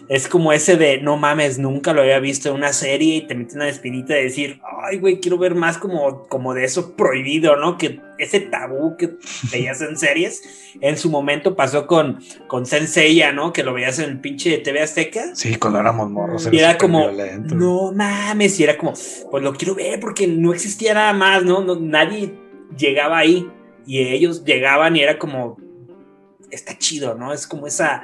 es como ese de, no mames, nunca lo había visto en una serie y te mete una espinita de decir, ay, güey, quiero ver más como, como de eso prohibido, ¿no? Que ese tabú que veías en series, en su momento pasó con, con Senseiya, ¿no? Que lo veías en el pinche TV Azteca. Sí, cuando éramos morros. Y era como, violento. no mames, y era como, pues lo quiero ver porque no existía nada más, ¿no? no nadie llegaba ahí y ellos llegaban y era como, está chido, ¿no? Es como esa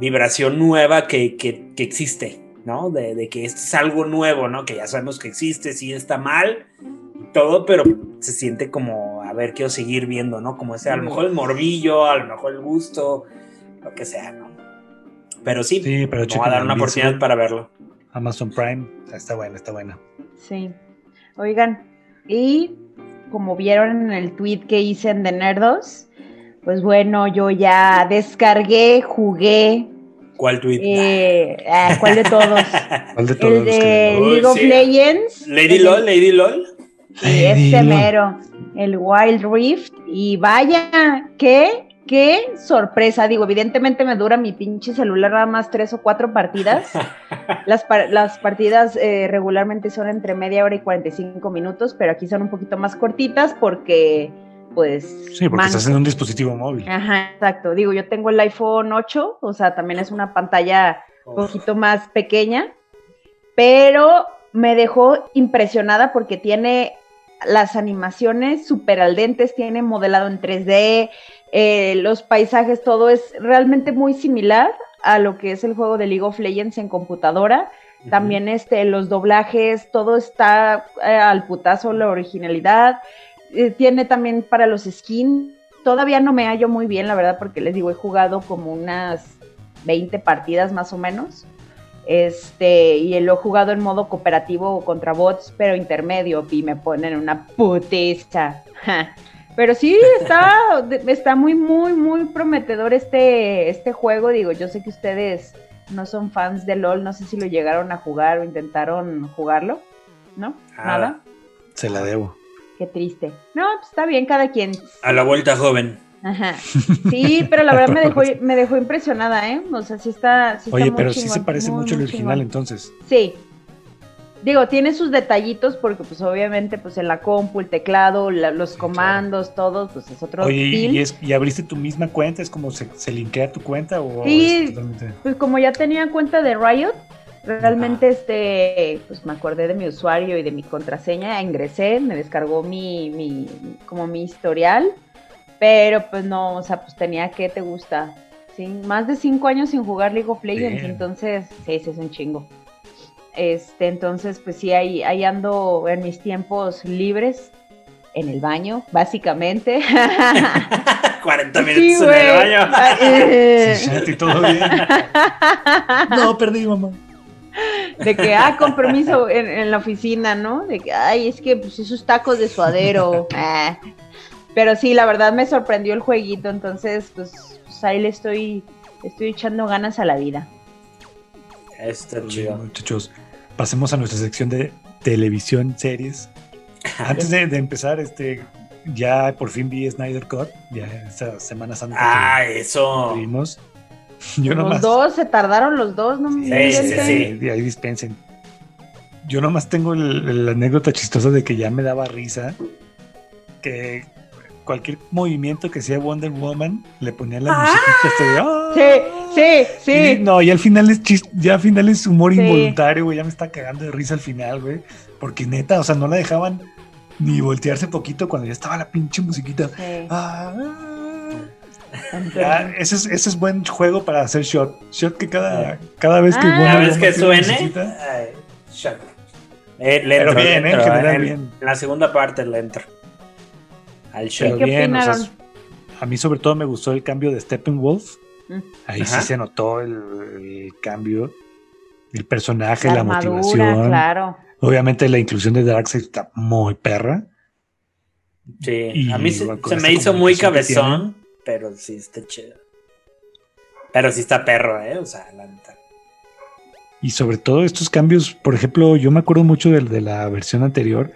vibración nueva que, que, que existe, ¿no? De, de, que esto es algo nuevo, ¿no? Que ya sabemos que existe, sí está mal y todo, pero se siente como, a ver, quiero seguir viendo, ¿no? Como ese, a lo mejor el morbillo, a lo mejor el gusto, lo que sea, ¿no? Pero sí, Sí, pero voy a dar una oportunidad para verlo. Amazon Prime, está buena, está buena. Sí. Oigan, y como vieron en el tweet que hice en The Nerdos, pues bueno, yo ya descargué, jugué. ¿Cuál tweet? Eh, ah, ¿Cuál de todos? ¿Cuál de todos el que- de Uy, League of sí. Legends. Lady El- LOL, Lady LOL. Lady LOL. mero. El Wild Rift. Y vaya, qué, qué sorpresa. Digo, evidentemente me dura mi pinche celular nada más tres o cuatro partidas. Las, par- las partidas eh, regularmente son entre media hora y 45 minutos, pero aquí son un poquito más cortitas porque, pues. Sí, porque estás en un dispositivo móvil. Ajá, exacto. Digo, yo tengo el iPhone 8, o sea, también es una pantalla un poquito más pequeña, pero me dejó impresionada porque tiene las animaciones súper al dentes, tiene modelado en 3D, eh, los paisajes, todo es realmente muy similar a lo que es el juego de League of Legends en computadora. También este, los doblajes, todo está eh, al putazo, la originalidad. Eh, tiene también para los skins. Todavía no me hallo muy bien, la verdad, porque les digo, he jugado como unas 20 partidas más o menos. Este, y lo he jugado en modo cooperativo contra bots, pero intermedio, y me ponen una putiza. Pero sí, está, está muy, muy, muy prometedor este, este juego. Digo, yo sé que ustedes no son fans de LOL, no sé si lo llegaron a jugar o intentaron jugarlo. ¿no? Ah. Nada. Se la debo. Qué triste. No, pues está bien, cada quien. A la vuelta joven. Ajá. Sí, pero la verdad me dejó, me dejó impresionada, ¿eh? O sea, sí está. sí está Oye, muy pero sí se parece muy, mucho al original chingón. entonces. Sí. Digo, tiene sus detallitos porque pues obviamente pues en la compu, el teclado, la- los Sí, comandos, todos, pues es otro Oye, ¿y, es, ¿y abriste tu misma cuenta? ¿Es como se, se linkea tu cuenta o Sí. totalmente- Pues como ya tenía cuenta de Riot, realmente este, pues me acordé de mi usuario y de mi contraseña, ingresé, me descargó mi, mi, como mi historial, pero pues no, o sea, pues tenía que, ¿te gusta? Sí, más de cinco años sin jugar League of Legends, Bien. entonces, sí, sí es un chingo. Este, entonces, pues sí, ahí, ahí ando en mis tiempos libres, en el baño, básicamente. 40 minutos Sí, en el baño. Ah, eh. Sí, todo bien. no, perdí, mamá. De que, ah, compromiso en, en la oficina, ¿no? De que, ay, es que pues esos tacos de suadero. ah. Pero sí, la verdad me sorprendió el jueguito, entonces, pues, pues, ahí le estoy, le estoy echando ganas a la vida. Está Bien, chido. muchachos, pasemos a nuestra sección de televisión, series. Antes de, de empezar, este, ya por fin vi Snyder Cut, ya esta Semana Santa Ah, que eso. vimos. Yo los nomás. dos, se tardaron los dos, ¿no? Sí, me sí, sí. de ahí dispensen. Yo nomás tengo el- la anécdota chistosa de que ya me daba risa que cualquier movimiento que sea Wonder Woman le ponían la musiquita hasta de, "Ah". Sí, sí, sí. Y no, y al final es chis- ya al final es humor Sí. involuntario, güey. Ya me está cagando de risa al final, güey. Porque neta, o sea, no la dejaban ni voltearse poquito cuando ya estaba la pinche musiquita. Sí. Ah, ya, ese es, ese es buen juego para hacer shot. Shot que cada, cada vez que Ah. Cada vez que suene. musiquita- ay, shut. Eh, le Pero entro, bien, le eh, en entro, general en, bien. en la segunda parte le entro. Al show. Pero ¿Qué bien, o sea, a mí sobre todo me gustó el cambio de Steppenwolf. Ahí Ajá. sí se notó el, el cambio. El personaje, la la, armadura, motivación. claro. Obviamente la inclusión de Darkseid está muy perra. Sí, Y a mí se, me hizo muy cabezón, pero sí está chido. Pero sí está perro, ¿eh? O sea, la neta. Y sobre todo estos cambios, por ejemplo, yo me acuerdo mucho de, de la versión anterior,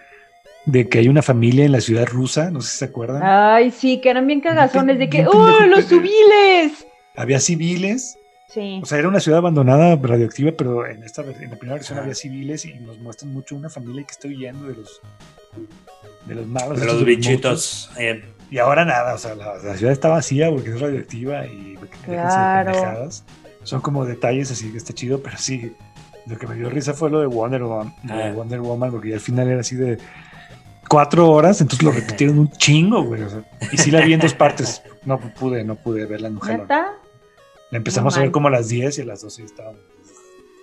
de que hay una familia en la ciudad rusa, no sé si se acuerdan. Ay, sí, que eran bien cagazones de que, ¡oh, los civiles! Había civiles, Sí. o sea, era una ciudad abandonada, radioactiva, pero en esta en la primera versión había civiles y nos muestran mucho una familia que está huyendo de los de los malos. De los bichitos. eh, Y ahora nada, o sea, la, la ciudad está vacía porque es radioactiva y Claro. pendejadas. Son como detalles así que está chido, pero sí, lo que me dio risa fue lo de Wonder Woman, de Ah. Wonder Woman porque al final era así de cuatro horas, entonces lo repitieron un chingo, güey. o sea, y sí la vi en dos partes. No pude, no pude verla en un. La empezamos No a ver como a las 10 y a las 12 estábamos.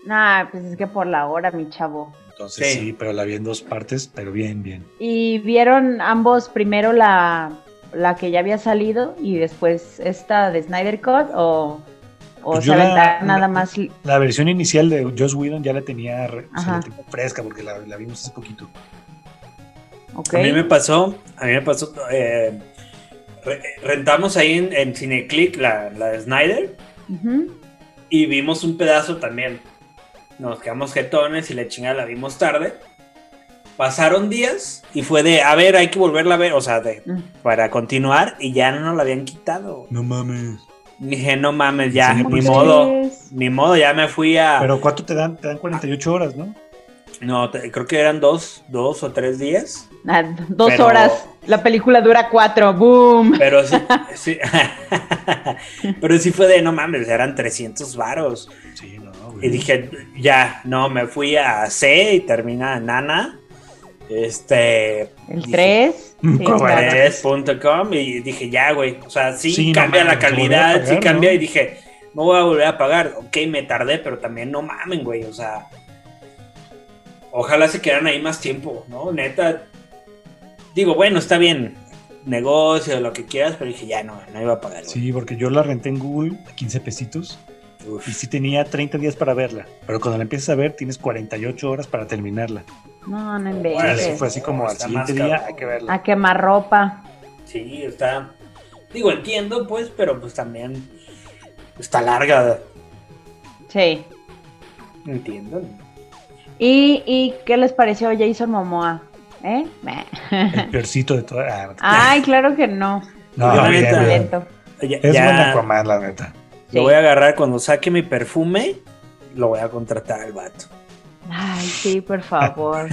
Nah, pues es que por la hora, mi chavo. Entonces Sí. sí. pero la vi en dos partes, pero bien, bien. ¿Y vieron ambos primero la, la que ya había salido y después esta de Snyder Cut o, o Pues se la- nada la- más? La versión inicial de Joss Whedon ya la tenía, re- o sea, Ajá. la tengo fresca porque la, la vimos hace poquito. A mí me pasó, a mí me pasó, eh, re- rentamos ahí en, en Cineclick la, la de Snyder Y vimos un pedazo también. Nos quedamos jetones y la chingada la vimos tarde. Pasaron días y fue de, a ver, hay que volverla a ver, o sea, de, Mm. para continuar y ya no nos la habían quitado. No mames. Dije, no mames, ya, Sí, ni modo, ni modo, ya me fui a... Pero ¿cuánto te dan? Te dan 48 horas, ¿no? No, te- creo que eran dos, dos o tres días. Ah, dos Pero- horas. La película dura cuatro. ¡Boom! Pero sí, sí. pero sí fue de, no mames, eran 300 varos. Sí, no, güey. Y dije, ya, no, me fui a C y termina Nana. Este. El dije, 3. Mm, Sí, y dije, ya, güey. O sea, sí, Sí, no cambia la mames, calidad, sí cambia. ¿no? Y dije, no voy a volver a pagar. Ok, me tardé, pero también no mamen, güey. O sea, ojalá se quedaran ahí más tiempo, ¿no? Neta. Digo, bueno, está bien. Negocio, lo que quieras, pero dije, ya no, no iba a pagar. Sí, porque yo la renté en Google a 15 pesitos Uf. y sí tenía 30 días para verla. Pero cuando la empiezas a ver, tienes 48 horas para terminarla. No, no inventes. sí fue así como al siguiente día, cabrón. hay que verla. A quemar ropa. Sí, está. Digo, entiendo, pues, pero pues también está larga. Sí. Entiendo. ¿Y, ¿Y qué les pareció Jason Momoa? ¿Eh? El peorcito de todas. Ah, Ay, claro que no. no, la bien, neta. bien. Lento. Ya- Es ya buen Aquaman, la neta. Sí. Lo voy a agarrar cuando saque mi perfume. Lo voy a contratar al vato. Ay, sí, por favor.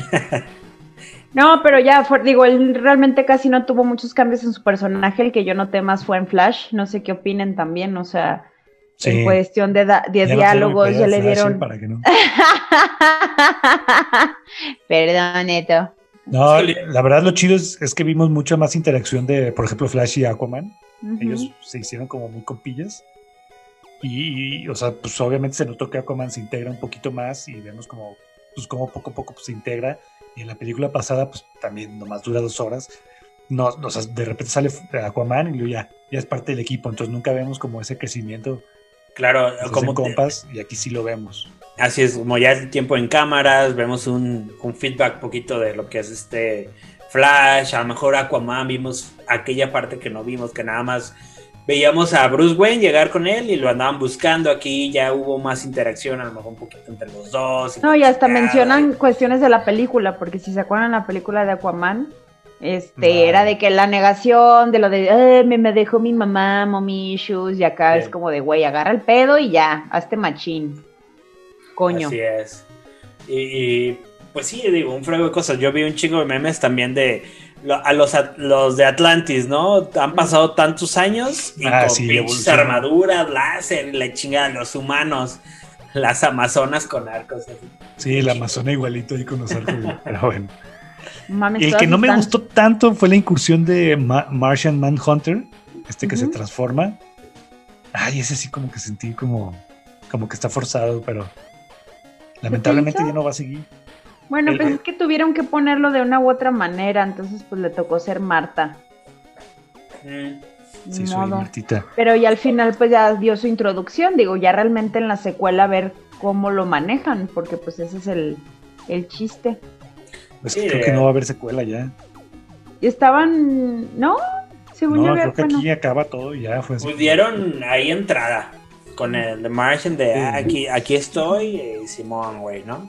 No, pero ya, fue- digo, él realmente casi no tuvo muchos cambios en su personaje. El que yo noté más fue en Flash. No sé qué opinen también, o sea, Sí. en cuestión de, de Ya no diálogos, ya le Flash, dieron. ¿eh? Para que no. Perdón, Neto. No, la verdad lo chido es, es que vimos mucha más interacción de, por ejemplo, Flash y Aquaman. Ellos se hicieron como muy compillas. Y, y, o sea, pues obviamente se notó que Aquaman se integra un poquito más y vemos como, pues como poco a poco pues, se integra. Y en la película pasada, pues también nomás dura dos horas. No, o sea, de repente sale Aquaman y luego ya, ya es parte del equipo. Entonces nunca vemos como ese crecimiento Claro, como te- compas y aquí sí lo vemos. Así es, como ya es tiempo en cámaras, vemos un, un feedback poquito de lo que es este Flash, a lo mejor Aquaman, vimos aquella parte que no vimos, que nada más veíamos a Bruce Wayne llegar con él y lo andaban buscando, aquí ya hubo más interacción, a lo mejor un poquito entre los dos. No, y hasta mencionan cuestiones de la película, porque si se acuerdan la película de Aquaman, este, era de que la negación, de lo de, "Ay, me, me dejó mi mamá, mommy issues, y acá Bien. es como de, güey, agarra el pedo y ya, hazte machín. Coño. Así es. Y, y, pues sí, digo, un frego de cosas. Yo vi un chingo de memes también de lo- a los, at- los de Atlantis, ¿no? Han pasado tantos años y Ah, con sí, pinches armaduras, láser, la chingada, los humanos, las amazonas con arcos. así. Sí, el Amazona igualito ahí con los arcos. Pero bueno. Mames, Y el que no me están- gustó tanto fue la incursión de Ma- Martian Manhunter, este que se Ujú. transforma. Ay, ese sí como que sentí como, como que está forzado, pero lamentablemente ya no va a seguir. Bueno, el- pues es que tuvieron que ponerlo de una u otra manera, entonces pues le tocó ser Marta. Ni Sí, soy. Martita. Pero ya al final pues ya dio su introducción, digo, ya realmente en la secuela a ver cómo lo manejan, porque pues ese es el, el chiste. Pues Sí, creo que no va a haber secuela ya. Y estaban, ¿no? Según yo No, creo que bueno, aquí acaba todo y ya fue así. Pues dieron ahí entrada con el Martian de. "Ah, aquí, aquí estoy, eh, Simón, güey, ¿no?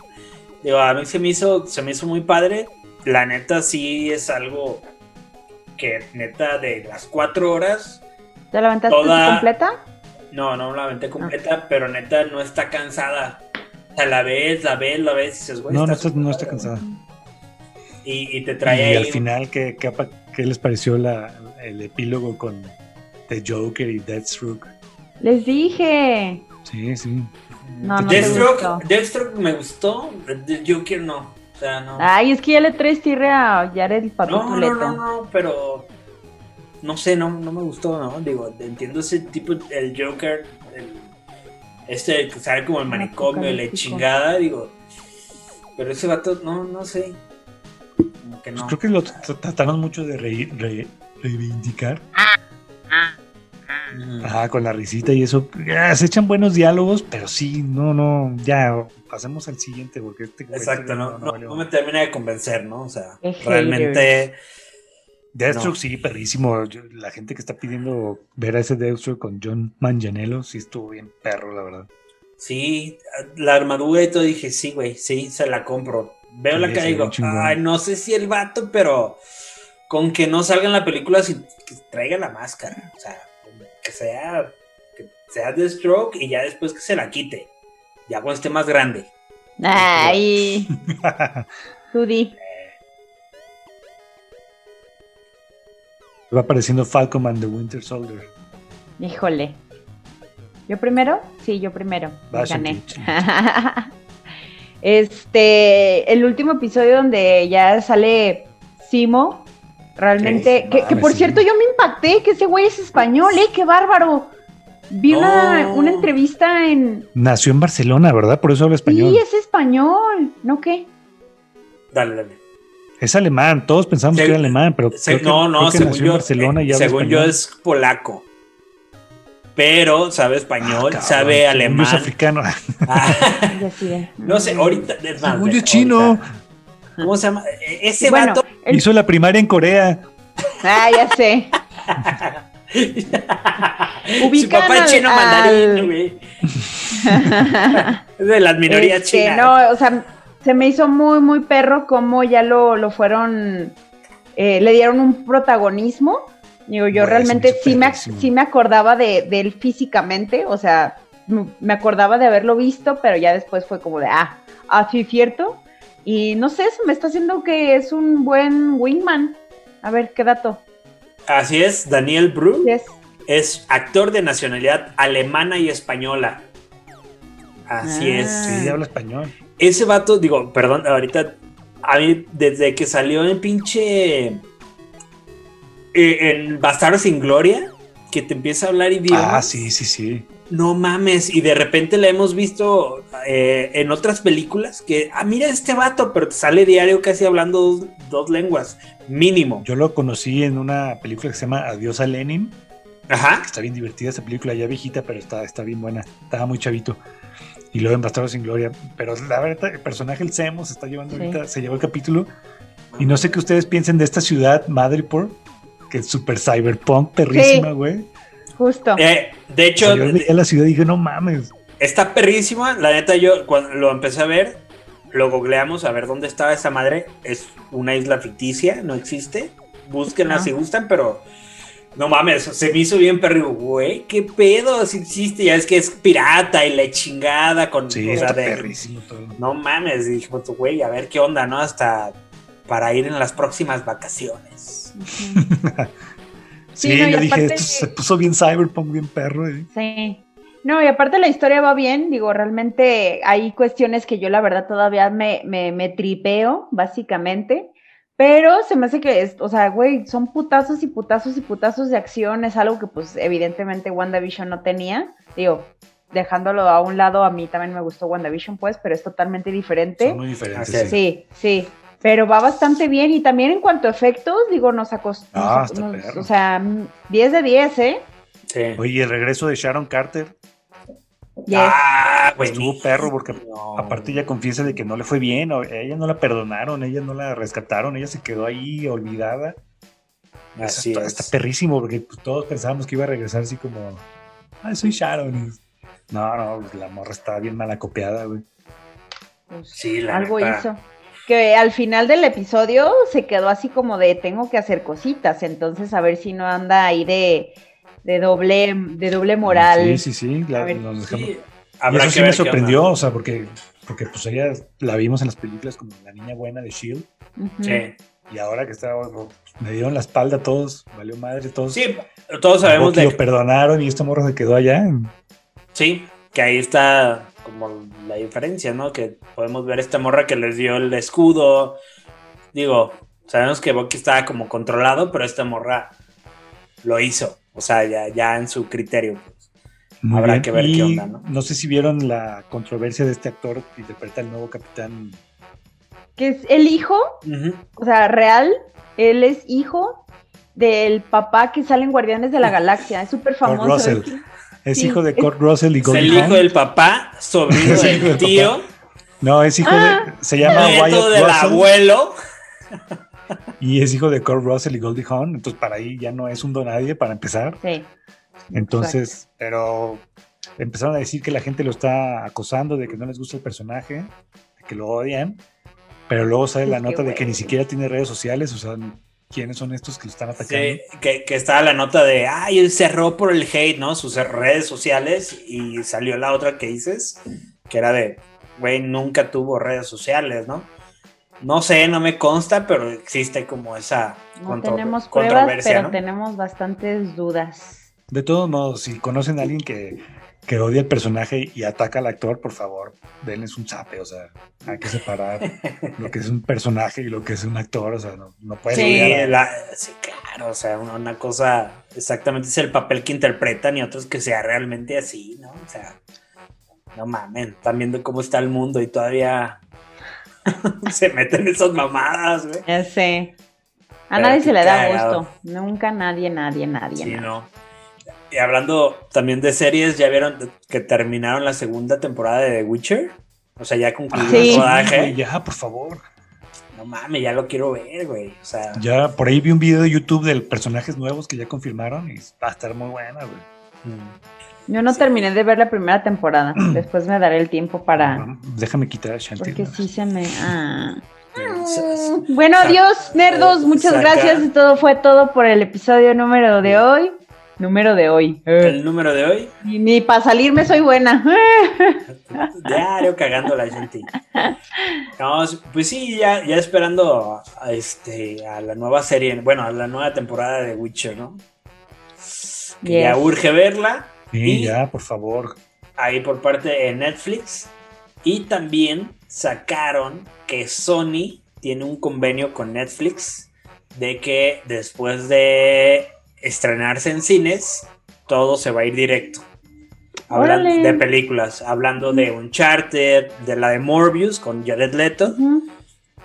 Digo, a mí se me hizo, se me hizo muy padre. La neta sí es algo que neta de las cuatro horas, ¿te la aventaste toda- completa? no, no la aventé completa, pero neta no está cansada. O sea, la ves, la ves, la ves y dices, güey, No, no está no está padre". cansada. Y, y te Y trae ahí. al final, ¿qué, qué, les pareció la, el epílogo con The Joker y Deathstroke? Les dije. Sí, sí. No, no Deathstroke. Deathstroke me gustó, Joker no. O sea, no. Ay, es que ya le traes tirre a Jared No, Papituleto. no, no, no, pero no sé, no, no me gustó, ¿no? Digo, entiendo ese tipo, el Joker, el- este que sale como el manicomio, la chingada, digo, pero ese vato, no, no sé, como que Pues no. creo que lo tr- trataron mucho de re- re- reivindicar. Ujú. Ajá, con la risita y eso. Ah, se echan buenos diálogos, pero sí, no, no, ya, pasemos al siguiente, porque este... Exacto, no, no, me termina de convencer, ¿no? O sea, realmente, Deathstroke no. sí, perrísimo. Yo- la gente que está pidiendo ver a ese Deathstroke con John Manganiello, sí estuvo bien perro, la verdad. sí, la armadura y todo, dije, sí, güey, sí, se la compro. Veo Sí, la cara y digo, ay, no sé si el vato, pero con que no salga en la película que traiga la máscara. O sea, que sea, que sea de stroke y ya después que se la quite. Ya cuando esté más grande. Ay, di. Va apareciendo Falcon and the Winter Soldier. Híjole. ¿Yo primero? Sí, yo primero. Vas, Gané. Este, el último episodio donde ya sale Simo, realmente, que, por sí. cierto yo me impacté que ese güey es español, ¿eh? ¡Qué bárbaro! Vi una, una entrevista en... Nació en Barcelona, ¿verdad? Por eso habla español. Sí, es español, ¿no qué? Dale, dale. Es alemán, todos pensamos Se- que era alemán, pero Se- creo que- no, no, creo que según nació yo, en Barcelona y eh, habla según yo es polaco. Pero sabe español, Ah, cabrón, sabe alemán. Es africano. Ah, no sé, ahorita. es más, Según yo chino. ahorita. ¿Cómo se llama? E- Ese Bueno, vato. el- Hizo la primaria en Corea. Ah, ya sé. Su Ubican papá es al- chino al- mandarín, güey. Es de las minorías Este, chinas. No, o sea, se me hizo muy, muy perro como ya lo, lo fueron, eh, le dieron un protagonismo. Digo, yo realmente sí me, sí me acordaba de, de él físicamente, o sea, me acordaba de haberlo visto, pero ya después fue como de, ah, así es cierto. Y no sé, eso me está haciendo que es un buen wingman. A ver, ¿qué dato? Así es, Daniel Bru Yes. es actor de nacionalidad alemana y española. Así Ah. es. Sí, habla español. Ese vato, digo, perdón, ahorita, a mí, desde que salió en pinche. eh, en Bastardos sin Gloria, que te empieza a hablar idioma. Ah, sí, sí, sí. No mames, y de repente la hemos visto eh, en otras películas que, ah, mira este vato, pero te sale diario casi hablando dos, dos lenguas, mínimo. Yo lo conocí en una película que se llama Adiós a Lenin. Ajá. Está bien divertida esa película, ya viejita, pero está, está bien buena. Estaba muy chavito. Y luego en Bastardos sin Gloria. Pero la verdad, el personaje, el Semo, se está llevando Sí. ahorita, se llevó el capítulo. Y no sé qué ustedes piensen de esta ciudad, Madripoor, que es súper cyberpunk, perrísima, güey. Justo. Eh, de hecho, yo veía la ciudad y dije, no mames. Está perrísima. La neta, yo cuando lo empecé a ver, lo googleamos a ver dónde estaba esa madre. Es una isla ficticia, no existe. Búsquenla si gustan, pero no mames, se me hizo bien perro. Güey, qué pedo, si existe. Ya es que es pirata y la chingada con. Sí, o sea, está de- perrísimo todo. No mames, y dijimos, güey, a ver qué onda, ¿no? Hasta para ir en las próximas vacaciones. Sí, Sí, no, y yo dije, aparte- esto se puso bien cyberpunk, bien perro. eh. Sí. No, y aparte la historia va bien, digo, realmente hay cuestiones que yo la verdad todavía me, me, me tripeo, básicamente, pero se me hace que, es, o sea, güey, son putazos y putazos y putazos de acción, es algo que pues evidentemente WandaVision no tenía, digo, dejándolo a un lado, a mí también me gustó WandaVision, pues, pero es totalmente diferente. Son muy diferentes. Sí. Sí, sí, pero va bastante bien y también en cuanto a efectos, digo, nos acostó, Ah, o sea, mm, 10 de 10, ¿eh? Sí. Oye, el regreso de Sharon Carter Yes. Ah, güey. estuvo perro porque No. aparte ella confiesa de que no le fue bien, o ella no la perdonaron, ella no la rescataron, ella se quedó ahí olvidada. Así está, es. está perrísimo porque pues, todos pensábamos que iba a regresar así como, ay, soy Sharon. Y- No, no, pues, la morra estaba bien mal acopiada, güey. Pues, Sí, la algo neta. hizo. Que al final del episodio se quedó así como de tengo que hacer cositas, entonces a ver si no anda ahí de, de doble, de doble moral. Sí, sí, sí. la- A ver, nos dejamos- Sí, Y habrá eso que sí me sorprendió, o sea, porque, porque pues ella la vimos en las películas como la niña buena de Shield. Sí. Y ahora que está, pues, me dieron la espalda a todos, valió madre todos. Sí, todos sabemos de lo perdonaron y esta morra se quedó allá. Sí, que ahí está como la diferencia, ¿no? Que podemos ver esta morra que les dio el escudo. Digo, sabemos que Bucky estaba como controlado, pero esta morra lo hizo. O sea, ya, ya en su criterio. pues. Muy Habrá bien. que ver Y qué onda, ¿no? No sé si vieron la controversia de este actor que interpreta al nuevo capitán. Que es el hijo, o sea, real, él es hijo del papá que sale en Guardianes de la Galaxia, es súper famoso. Russell. Es Sí, hijo de es- Kurt Russell y Es Goldie el hijo Hawn. del papá, sobrino Es del del tío, No, es hijo Ah. de. Se llama nieto Wyatt del Russell abuelo. y es hijo de Kurt Russell y Goldie Hawn. Entonces, para ahí ya no es un donadie para empezar. Sí. Entonces, pero empezaron a decir que la gente lo está acosando, de que no les gusta el personaje, de que lo odian. Pero luego sale la Es nota de que ni siquiera tiene redes sociales. O sea, ¿quiénes son estos que lo están atacando? Sí, que, que estaba la nota de, ay, él cerró por el hate, ¿no? Sus redes sociales y salió la otra que dices, que era de, güey, nunca tuvo redes sociales, ¿no? No sé, no me consta, pero existe como esa No contro- tenemos pruebas, controversia, pero ¿no? tenemos bastantes dudas. De todos modos, si conocen a alguien que, que odia el personaje y ataca al actor, por favor, denles un zape. O sea, hay que separar lo que es un personaje y lo que es un actor. O sea, no, no puedes Sí, odiar a- la- sí, claro, o sea, una, una cosa exactamente es el papel que interpretan y otros que sea realmente así, ¿no? O sea, no mamen, están viendo cómo está el mundo y todavía se meten esas mamadas, güey. Ya sé. A Pero nadie se le da gusto. Nunca nadie, nadie, nadie. Sí, nadie. no. Y hablando también de series, ¿ya vieron que terminaron la segunda temporada de The Witcher? O sea, ya concluyó Sí. el rodaje. ya, por favor. No mames, ya lo quiero ver, güey. O sea, Ya por ahí vi un video de YouTube de personajes nuevos que ya confirmaron y va a estar muy buena, güey. Yo no terminé de ver la primera temporada. Después me daré el tiempo para. Déjame quitar a Shanti. Porque sí se me. ah. Bueno, adiós, nerdos. Muchas saca- gracias. Y todo fue todo por el episodio número de hoy. Número de hoy. El número de hoy, Ni, ni para salirme soy buena. diario cagando la gente. No, pues sí, ya, ya esperando a, este, a la nueva serie, bueno, a la nueva temporada de Witcher, ¿no? Que ya Yes. urge verla. Sí, Y- ya, por favor. ahí por parte de Netflix. Y también sacaron que Sony tiene un convenio con Netflix de que después de estrenarse en cines, todo se va a ir directo. Hablando Órale. de películas, hablando de Uncharted, de la de Morbius con Jared Leto.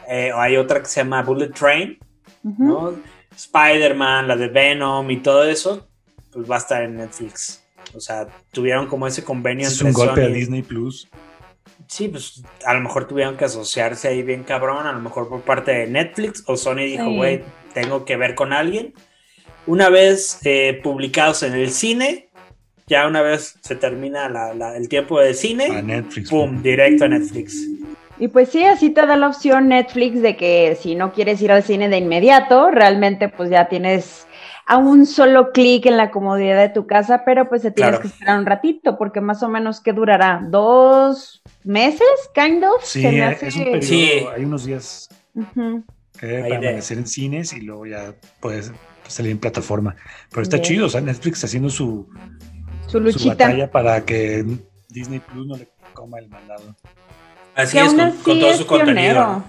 Eh, hay otra que se llama Bullet Train. ¿no? Spider-Man, la de Venom y todo eso, pues va a estar en Netflix. O sea, tuvieron como ese convenio Es entre un golpe a Sony- Disney Plus. Sí, pues a lo mejor tuvieron que asociarse ahí bien cabrón, a lo mejor por parte de Netflix o Sony dijo, Sí. güey, tengo que ver con alguien. Una vez eh, publicados en el cine, ya una vez se termina la- la- el tiempo de A cine, Netflix. pum, directo a Netflix. Y pues sí, así te da la opción Netflix de que si no quieres ir al cine de inmediato, realmente pues ya tienes a un solo clic en la comodidad de tu casa, pero pues te tienes Claro. que esperar un ratito, porque más o menos, ¿qué durará? ¿Dos meses? Kind of. Sí, Se me es un periodo. Sí. Hay unos días Ujú. que debe permanecer en cines y luego ya puedes salir en plataforma. Pero está Bien. chido, o sea, Netflix haciendo su, Su su luchita. batalla para que Disney Plus no le coma el mandado. Así que es, aún con, así con todo es su contenido.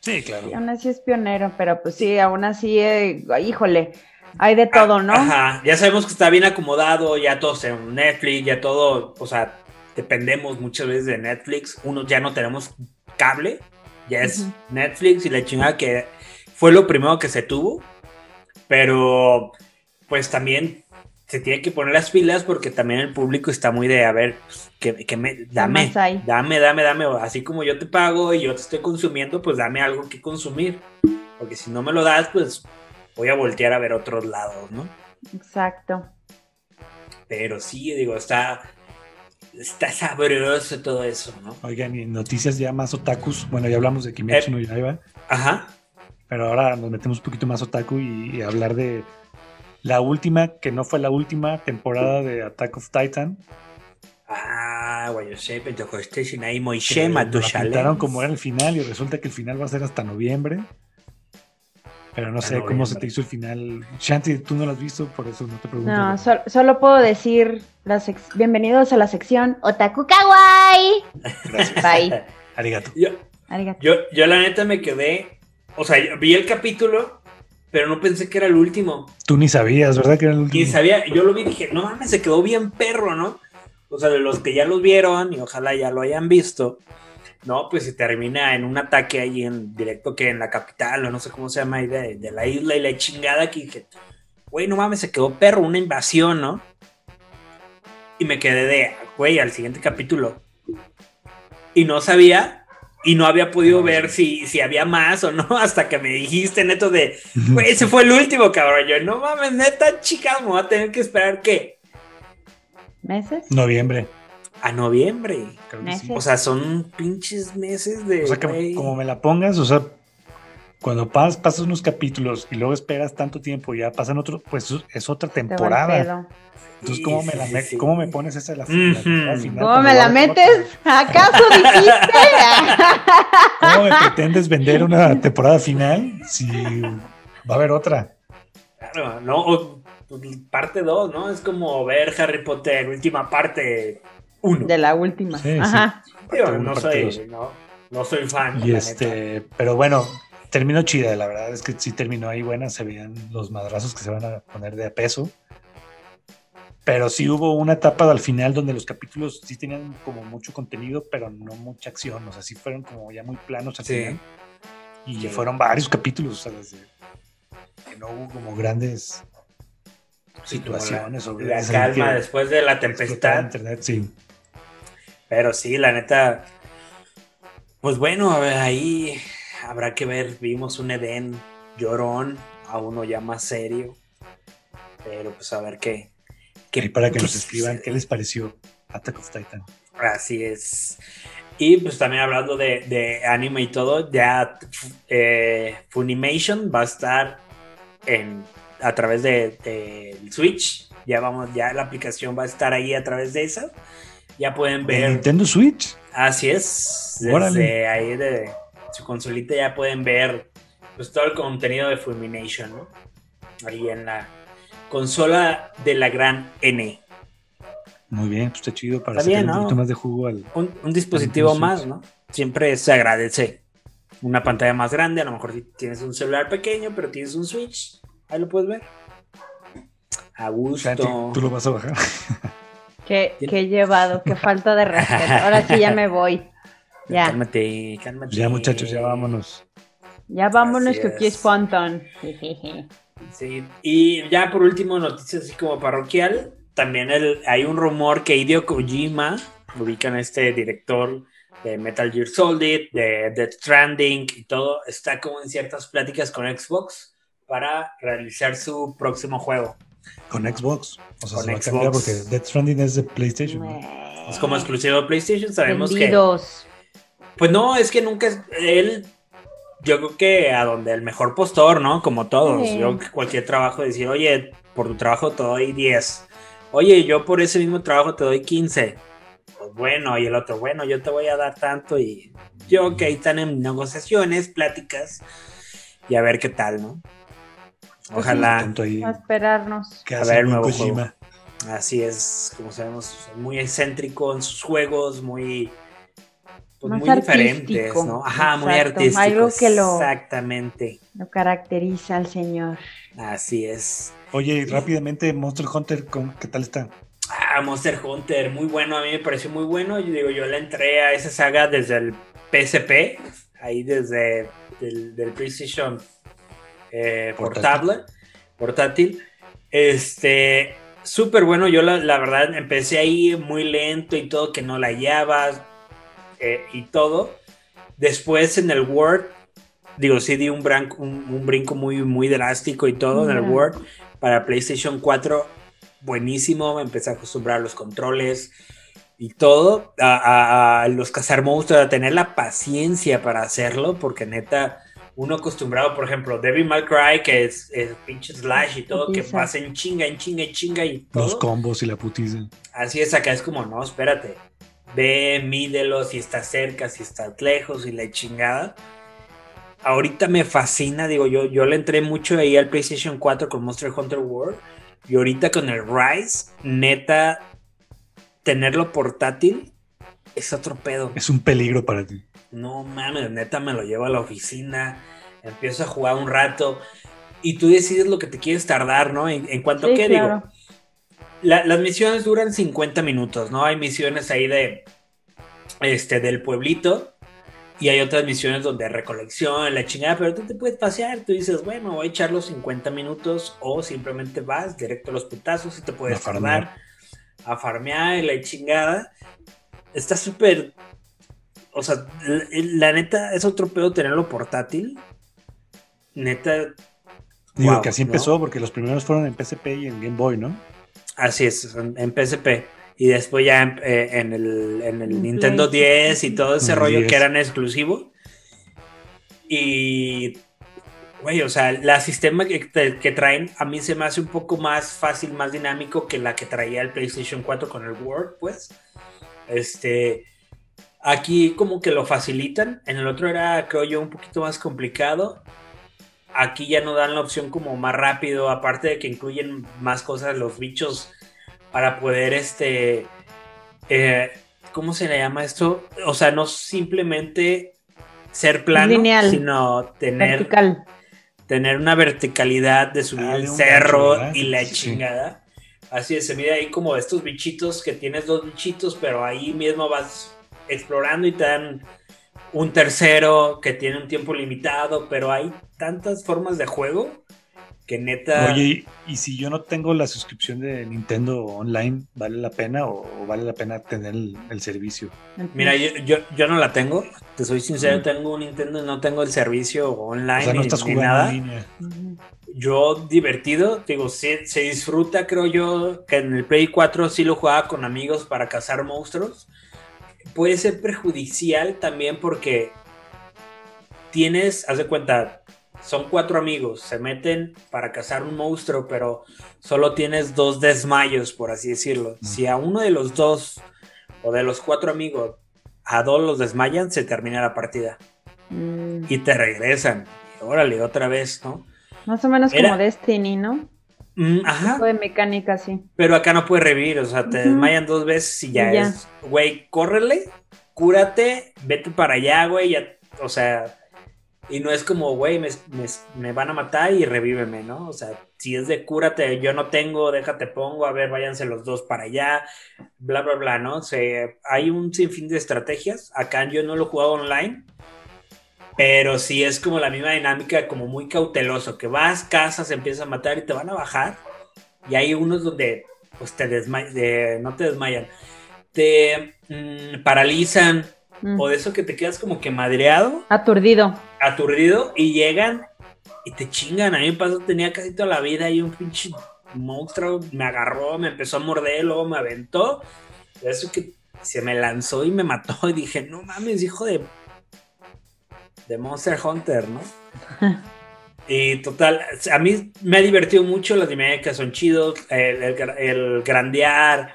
Sí, claro. Sí, aún así es pionero, pero pues sí, aún así, eh, híjole, hay de todo, ¿no? Ajá, ya sabemos que está bien acomodado, ya todos en Netflix, ya todo, o sea, dependemos muchas veces de Netflix. Uno ya no tenemos cable, ya es. Netflix y la chingada que fue lo primero que se tuvo, pero pues también se tiene que poner las pilas porque también el público está muy de, a ver, pues, que, que me, dame, dame, dame, dame, así como yo te pago y yo te estoy consumiendo, pues dame algo que consumir, porque si no me lo das, pues voy a voltear a ver otros lados, ¿no? Exacto. Pero sí, digo, está, está sabroso todo eso, ¿no? Oigan, y noticias ya más otakus. Bueno, ya hablamos de Kimetsu Eh. no Yaiba, Ajá. Pero ahora nos metemos un poquito más otaku y, y hablar de la última, que no fue la última temporada de Attack of Titan. Ah, bueno, sé, pero ahí Moishe Matushale. pintaron como era el final y resulta que el final va a ser hasta noviembre. Pero no sé cómo se te hizo el final. Shanti, tú no lo has visto, por eso no te pregunto. No, sol- solo puedo decir la sec- bienvenidos a la sección Otaku Kawaii. Gracias. Bye. Arigato. Yo, Arigato. yo, yo la neta me quedé, o sea, vi el capítulo, pero no pensé que era el último. Tú ni sabías, ¿verdad? Que era el último. Y sabía, yo lo vi y dije, no mames, se quedó bien perro, ¿no? O sea, de los que ya los vieron y ojalá ya lo hayan visto, ¿no? Pues se termina en un ataque ahí en directo que en la capital o no sé cómo se llama ahí de, de la isla y la chingada que dije, güey, no mames, se quedó perro, una invasión, ¿no? Y me quedé de, güey, al siguiente capítulo. Y no sabía y no había podido No, ver sí. si, si había más o no hasta que me dijiste, neto, de, Güey, ese fue el último, cabrón. Yo, no mames, neta, chicas, me voy a tener que esperar que ¿Meses? Noviembre. a noviembre. creo que sí. Meses. O sea, son pinches meses de. O sea, que como me la pongas, o sea, cuando pas- pasas unos capítulos y luego esperas tanto tiempo y ya pasan otros, pues es otra temporada. Entonces, Sí, ¿cómo me, sí, la sí, me- sí. ¿cómo me pones esa la, la final? ¿Cómo me la metes? otra? ¿Acaso dijiste? ¿Cómo me pretendes vender una temporada final si va a haber otra? Claro, no. o, parte 2, ¿no? Es como ver Harry Potter, última parte 1. De la última. Sí, sí. Ajá. Uno, no, soy, dos. no, no soy fan. Y este, pero bueno, terminó chida, la verdad es que sí terminó ahí buena, se veían los madrazos que se van a poner de a peso. Pero sí hubo una etapa al final donde los capítulos sí tenían como mucho contenido, pero no mucha acción. O sea, sí fueron como ya muy planos al Sí. final. Y Sí. fueron varios capítulos, o sea, desde que no hubo como grandes Sí, como la- situaciones. o La, grandes calma después de la tempestad. internet, sí. Pero sí, la neta. Pues bueno, a ver, ahí habrá que ver. Vimos un Edén llorón, a uno ya más serio. Pero pues a ver qué, Que, para que nos escriban qué les pareció Attack of Titan. Así es. Y pues también hablando de, anime y todo, ya eh, Funimation va a estar en, a través de, Switch. Ya vamos, ya la aplicación va a estar ahí a través de esa. Ya pueden ver. Nintendo Switch? Así es. Desde ahí de su consolita ya pueden ver pues todo el contenido de Fulmination, ¿no? Ahí en la consola de la gran N. Muy bien, pues está chido para hacer un poquito más de jugo al. Un, dispositivo más, ¿no? Siempre se agradece una pantalla más grande. A lo mejor tienes un celular pequeño, pero tienes un Switch. Ahí lo puedes ver. A gusto. tú lo vas a bajar. Qué, qué llevado, qué falta de respeto. Ahora sí ya me voy. Ya. Cálmate, cálmate. Ya, muchachos, ya vámonos. Ya vámonos que aquí es Ponton. Sí, y ya por último, noticias así como parroquial. También hay un rumor que Hideo Kojima, ubican a este director de Metal Gear Solid, de Death Stranding y todo, está como en ciertas pláticas con Xbox para realizar su próximo juego. Con Xbox. O sea, se va a cambiar porque Death Stranding es de PlayStation. Es como exclusivo de PlayStation, sabemos que. Pues no, es que nunca. Él yo creo que a donde el mejor postor, ¿no? Como todos. Yo cualquier trabajo decir, oye, por tu trabajo te doy 10. Oye, yo por ese mismo trabajo te doy 15. Pues bueno, y el otro, bueno, yo te voy a dar tanto y yo que ahí están en negociaciones, pláticas y a ver qué tal, ¿no? Pues Ojalá. a esperarnos. a ver nuevo juego. Así es, como sabemos, muy excéntrico en sus juegos, muy pues muy diferentes, ¿no? Ajá, muy artísticos. Algo que lo, exactamente. lo caracteriza al señor. Así es. Oye, rápidamente, Monster Hunter, ¿qué tal está? Ah, Monster Hunter, muy bueno, a mí me pareció muy bueno. Yo digo, yo le entré a esa saga desde el PSP, ahí desde el del PlayStation eh, portable, portátil. Este, súper bueno, yo la, la, verdad empecé ahí muy lento y todo, que no la hallabas eh, y todo. Después en el Word, digo, sí di un, un, brinco muy, muy drástico y todo en el Word. Para PlayStation 4, buenísimo. Me empecé a acostumbrar a los controles y todo. A, los cazar monstruos, a tener la paciencia para hacerlo, porque neta uno acostumbrado, por ejemplo, Devil May Cry, que es, es pinche slash y todo, que pasa en chinga, en chinga, en chinga y todo. Los combos y la putiza. Así es, acá es como, no, espérate ve, mídelo, si está cerca, si está lejos y la chingada. Ahorita me fascina, digo, yo, yo le entré mucho ahí al PlayStation 4 con Monster Hunter World. Y ahorita con el Rise, neta, tenerlo portátil es otro pedo. Es un peligro para ti. No mames, neta me lo llevo a la oficina, empiezo a jugar un rato y tú decides lo que te quieres tardar, ¿no? En, cuanto a qué, digo las misiones duran 50 minutos, ¿no? Hay misiones ahí de, este, del pueblito y hay otras misiones donde recolección, la chingada, pero tú te puedes pasear, tú dices, bueno, voy a echar los 50 minutos o simplemente vas directo a los putazos y te puedes tardar a farmear y la chingada. Está súper, o sea, la, neta es otro pedo tenerlo portátil. Neta. Digo que así empezó, porque los primeros fueron en PSP y en Game Boy, ¿no? Así es, en PSP. Y después ya en, eh, el, Nintendo 10 y todo ese rollo que eran exclusivos. Y, güey, o sea, la sistema que, que, traen a mí se me hace un poco más fácil, más dinámico que la que traía el PlayStation 4 con el Word, pues. Este, aquí como que lo facilitan. En el otro era, creo yo, un poquito más complicado aquí ya no dan la opción como más rápido, aparte de que incluyen más cosas los bichos para poder este eh, ¿cómo se le llama esto? O sea, no simplemente ser plano, sino tener tener una verticalidad de subir ah, el cerro y la chingada. Así es, se mide ahí como estos bichitos que tienes dos bichitos, pero ahí mismo vas explorando y te dan un tercero que tiene un tiempo limitado, pero hay tantas formas de juego que neta. Oye, y si yo no tengo la suscripción de Nintendo Online, ¿vale la pena o, vale la pena tener el, servicio? Mira, yo, yo, no la tengo, te soy sincero, tengo un Nintendo y no tengo el servicio online O sea, no ni- estás ni jugando nada. en línea. Yo divertido, digo, se, se disfruta, creo yo, que en el Play 4 sí lo jugaba con amigos para cazar monstruos. Puede ser perjudicial también porque tienes, haz de cuenta, son cuatro amigos, se meten para cazar un monstruo, pero solo tienes dos desmayos, por así decirlo. Si a uno de los dos o de los cuatro amigos, a dos los desmayan, se termina la partida Mm, y te regresan. Y órale, otra vez, ¿no? Más o menos Era- como Destiny, ¿no? Mm, ajá. Tipo de mecánica, sí. Pero acá no puedes revivir, o sea, te desmayan dos veces y ya, Y ya. es, güey, córrele, cúrate, vete para allá, güey, ya, o sea, y no es como, güey, me, me- me van a matar y revíveme, ¿no? O sea, si es de cúrate, yo no tengo, déjate pongo, a ver, váyanse los dos para allá, bla, bla, bla, ¿no? O sea, hay un sinfín de estrategias, acá yo no lo he jugado online, pero sí es como la misma dinámica, como muy cauteloso, que vas, cazas, empiezas a matar y te van a bajar. Y hay unos donde pues te desmayan, no te desmayan, te mm, paralizan Mm. o de eso que te quedas como que madreado, Aturdido. aturdido y llegan y te chingan. A mí me pasó, tenía casi toda la vida y un pinche monstruo me agarró, me empezó a morder, luego me aventó. De Eso que se me lanzó y me mató y dije, no mames, hijo de de Monster Hunter, ¿no? Y total, a mí me ha divertido mucho, las dinámicas son chidos, el, el gra- el grandear,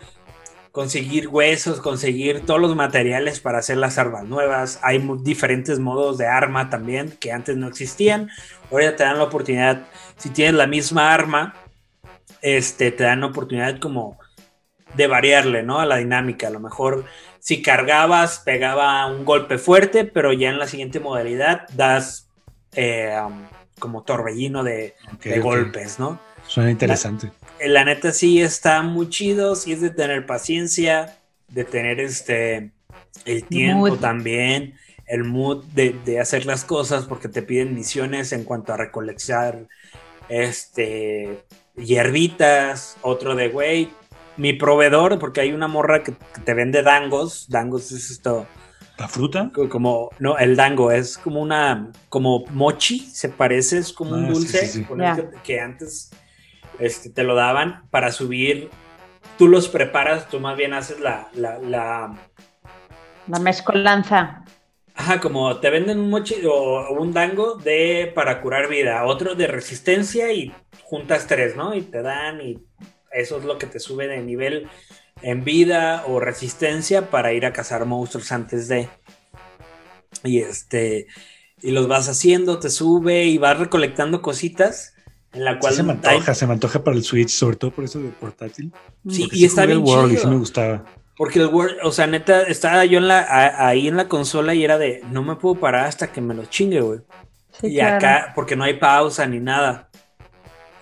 conseguir huesos, conseguir todos los materiales para hacer las armas nuevas. Hay diferentes modos de arma también que antes no existían. Ahora te dan la oportunidad, si tienes la misma arma, este, te dan la oportunidad como de variarle, ¿no? A la dinámica. A lo mejor si cargabas, pegaba un golpe fuerte, pero ya en la siguiente modalidad das eh, um, como torbellino de, golpes, ¿no? Suena interesante. La neta sí está muy chido, sí es de tener paciencia, de tener este el tiempo Mood. también, el mood de, de hacer las cosas porque te piden misiones en cuanto a recolectar este hierbitas, otro de güey, mi proveedor, porque hay una morra que, que te vende dangos, dangos es esto, ¿La fruta? co- como, no, el dango es como una, como mochi, se parece, es como un Ah, sí, dulce sí, sí. con el Ya. que, que antes este, te lo daban para subir, tú los preparas, tú más bien haces la, la, la La mezcolanza. ajá, como te venden un mochi o un dango de para curar vida, otro de resistencia y juntas tres, ¿no? Y te dan y eso es lo que te sube de nivel en vida o resistencia para ir a cazar monstruos antes de. Y este. Y los vas haciendo, te sube y vas recolectando cositas. En la Sí cual se me antoja, se me antoja para el Switch, sobre todo por eso de portátil. Sí, Porque y está jugué el bien World y chido. sí me gustaba. Porque el Word, o sea, neta, estaba yo en la, a- ahí en la consola y era de, no me puedo parar hasta que me lo chingue, güey. Sí, y claro. acá, porque no hay pausa ni nada.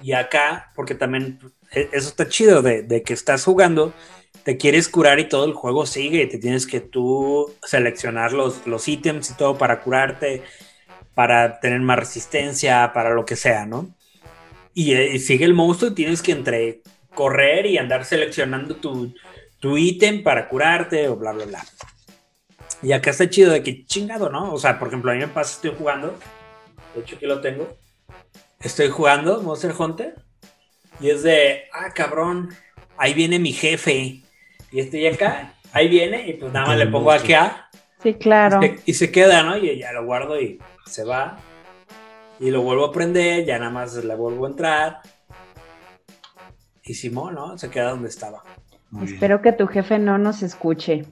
Y acá, porque también eso está chido de, de que estás jugando, te quieres curar y todo el juego sigue y te tienes que tú seleccionar los, los ítems y todo para curarte, para tener más resistencia, para lo que sea, ¿no? Y, eh, y sigue el monstruo y tienes que entre correr y andar seleccionando tu, tu ítem para curarte o bla, bla, bla. Y acá está chido de que chingado, ¿no? O sea, por ejemplo, a mí me pasa, estoy jugando, de hecho aquí lo tengo, estoy jugando Monster Hunter y es de, ah, cabrón, ahí viene mi jefe. Y estoy acá, ahí viene y pues nada más le pongo acá Sí, claro. se- y se queda, ¿no? Y ya lo guardo y se va. Y lo vuelvo a prender, ya nada más le vuelvo a entrar. Y Simón, ¿no? Se queda donde estaba. Muy bien. Espero que tu jefe no nos escuche.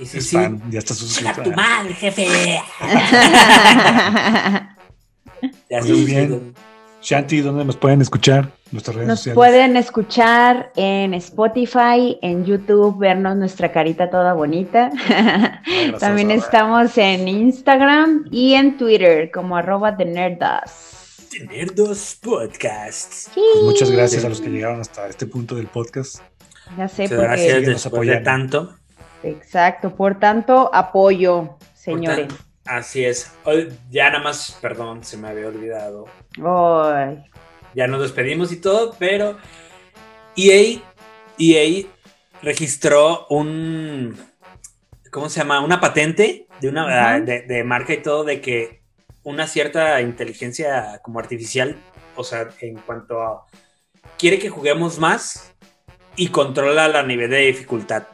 Y si Es sí, fan, ya está ¡Chinga suscrito. tu madre, jefe! Ya Muy se bien. Shanti, ¿dónde nos pueden escuchar? Nuestras redes Nos sociales. pueden escuchar en Spotify, en YouTube, vernos nuestra carita toda bonita. gracias, También estamos en Instagram y en Twitter como arroba de nerdas. Tener dos podcasts. Pues muchas gracias a los que llegaron hasta este punto del podcast. Ya sé, Muchas porque... gracias de apoyando. tanto. Exacto, por tanto, apoyo, Por señores. tanto, Así es. Hoy, ya nada más, perdón, se me había olvidado. Ay, ya nos despedimos y todo, pero EA, EA registró un ¿cómo se llama? Una patente de una de, de marca y todo de que una cierta inteligencia como artificial, o sea, en cuanto a quiere que juguemos más y controla la nivel de dificultad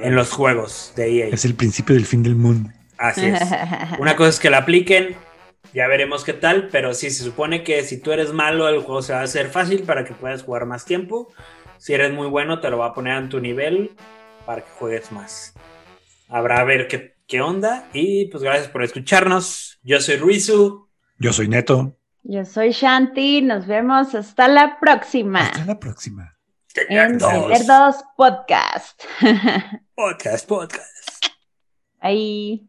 en los juegos de EA. Es el principio del fin del mundo. Así es. Una cosa es que la apliquen, ya veremos qué tal, pero sí se supone que si tú eres malo, el juego se va a hacer fácil para que puedas jugar más tiempo. Si eres muy bueno, te lo va a poner en tu nivel para que juegues más. Habrá a ver qué, qué onda. Y pues gracias por escucharnos. Yo soy Ruizu. Yo soy Neto. Yo soy Shanti, nos vemos hasta la próxima Hasta la próxima. en Dos. Tener Dos Podcast. Podcast, podcast. Ahí.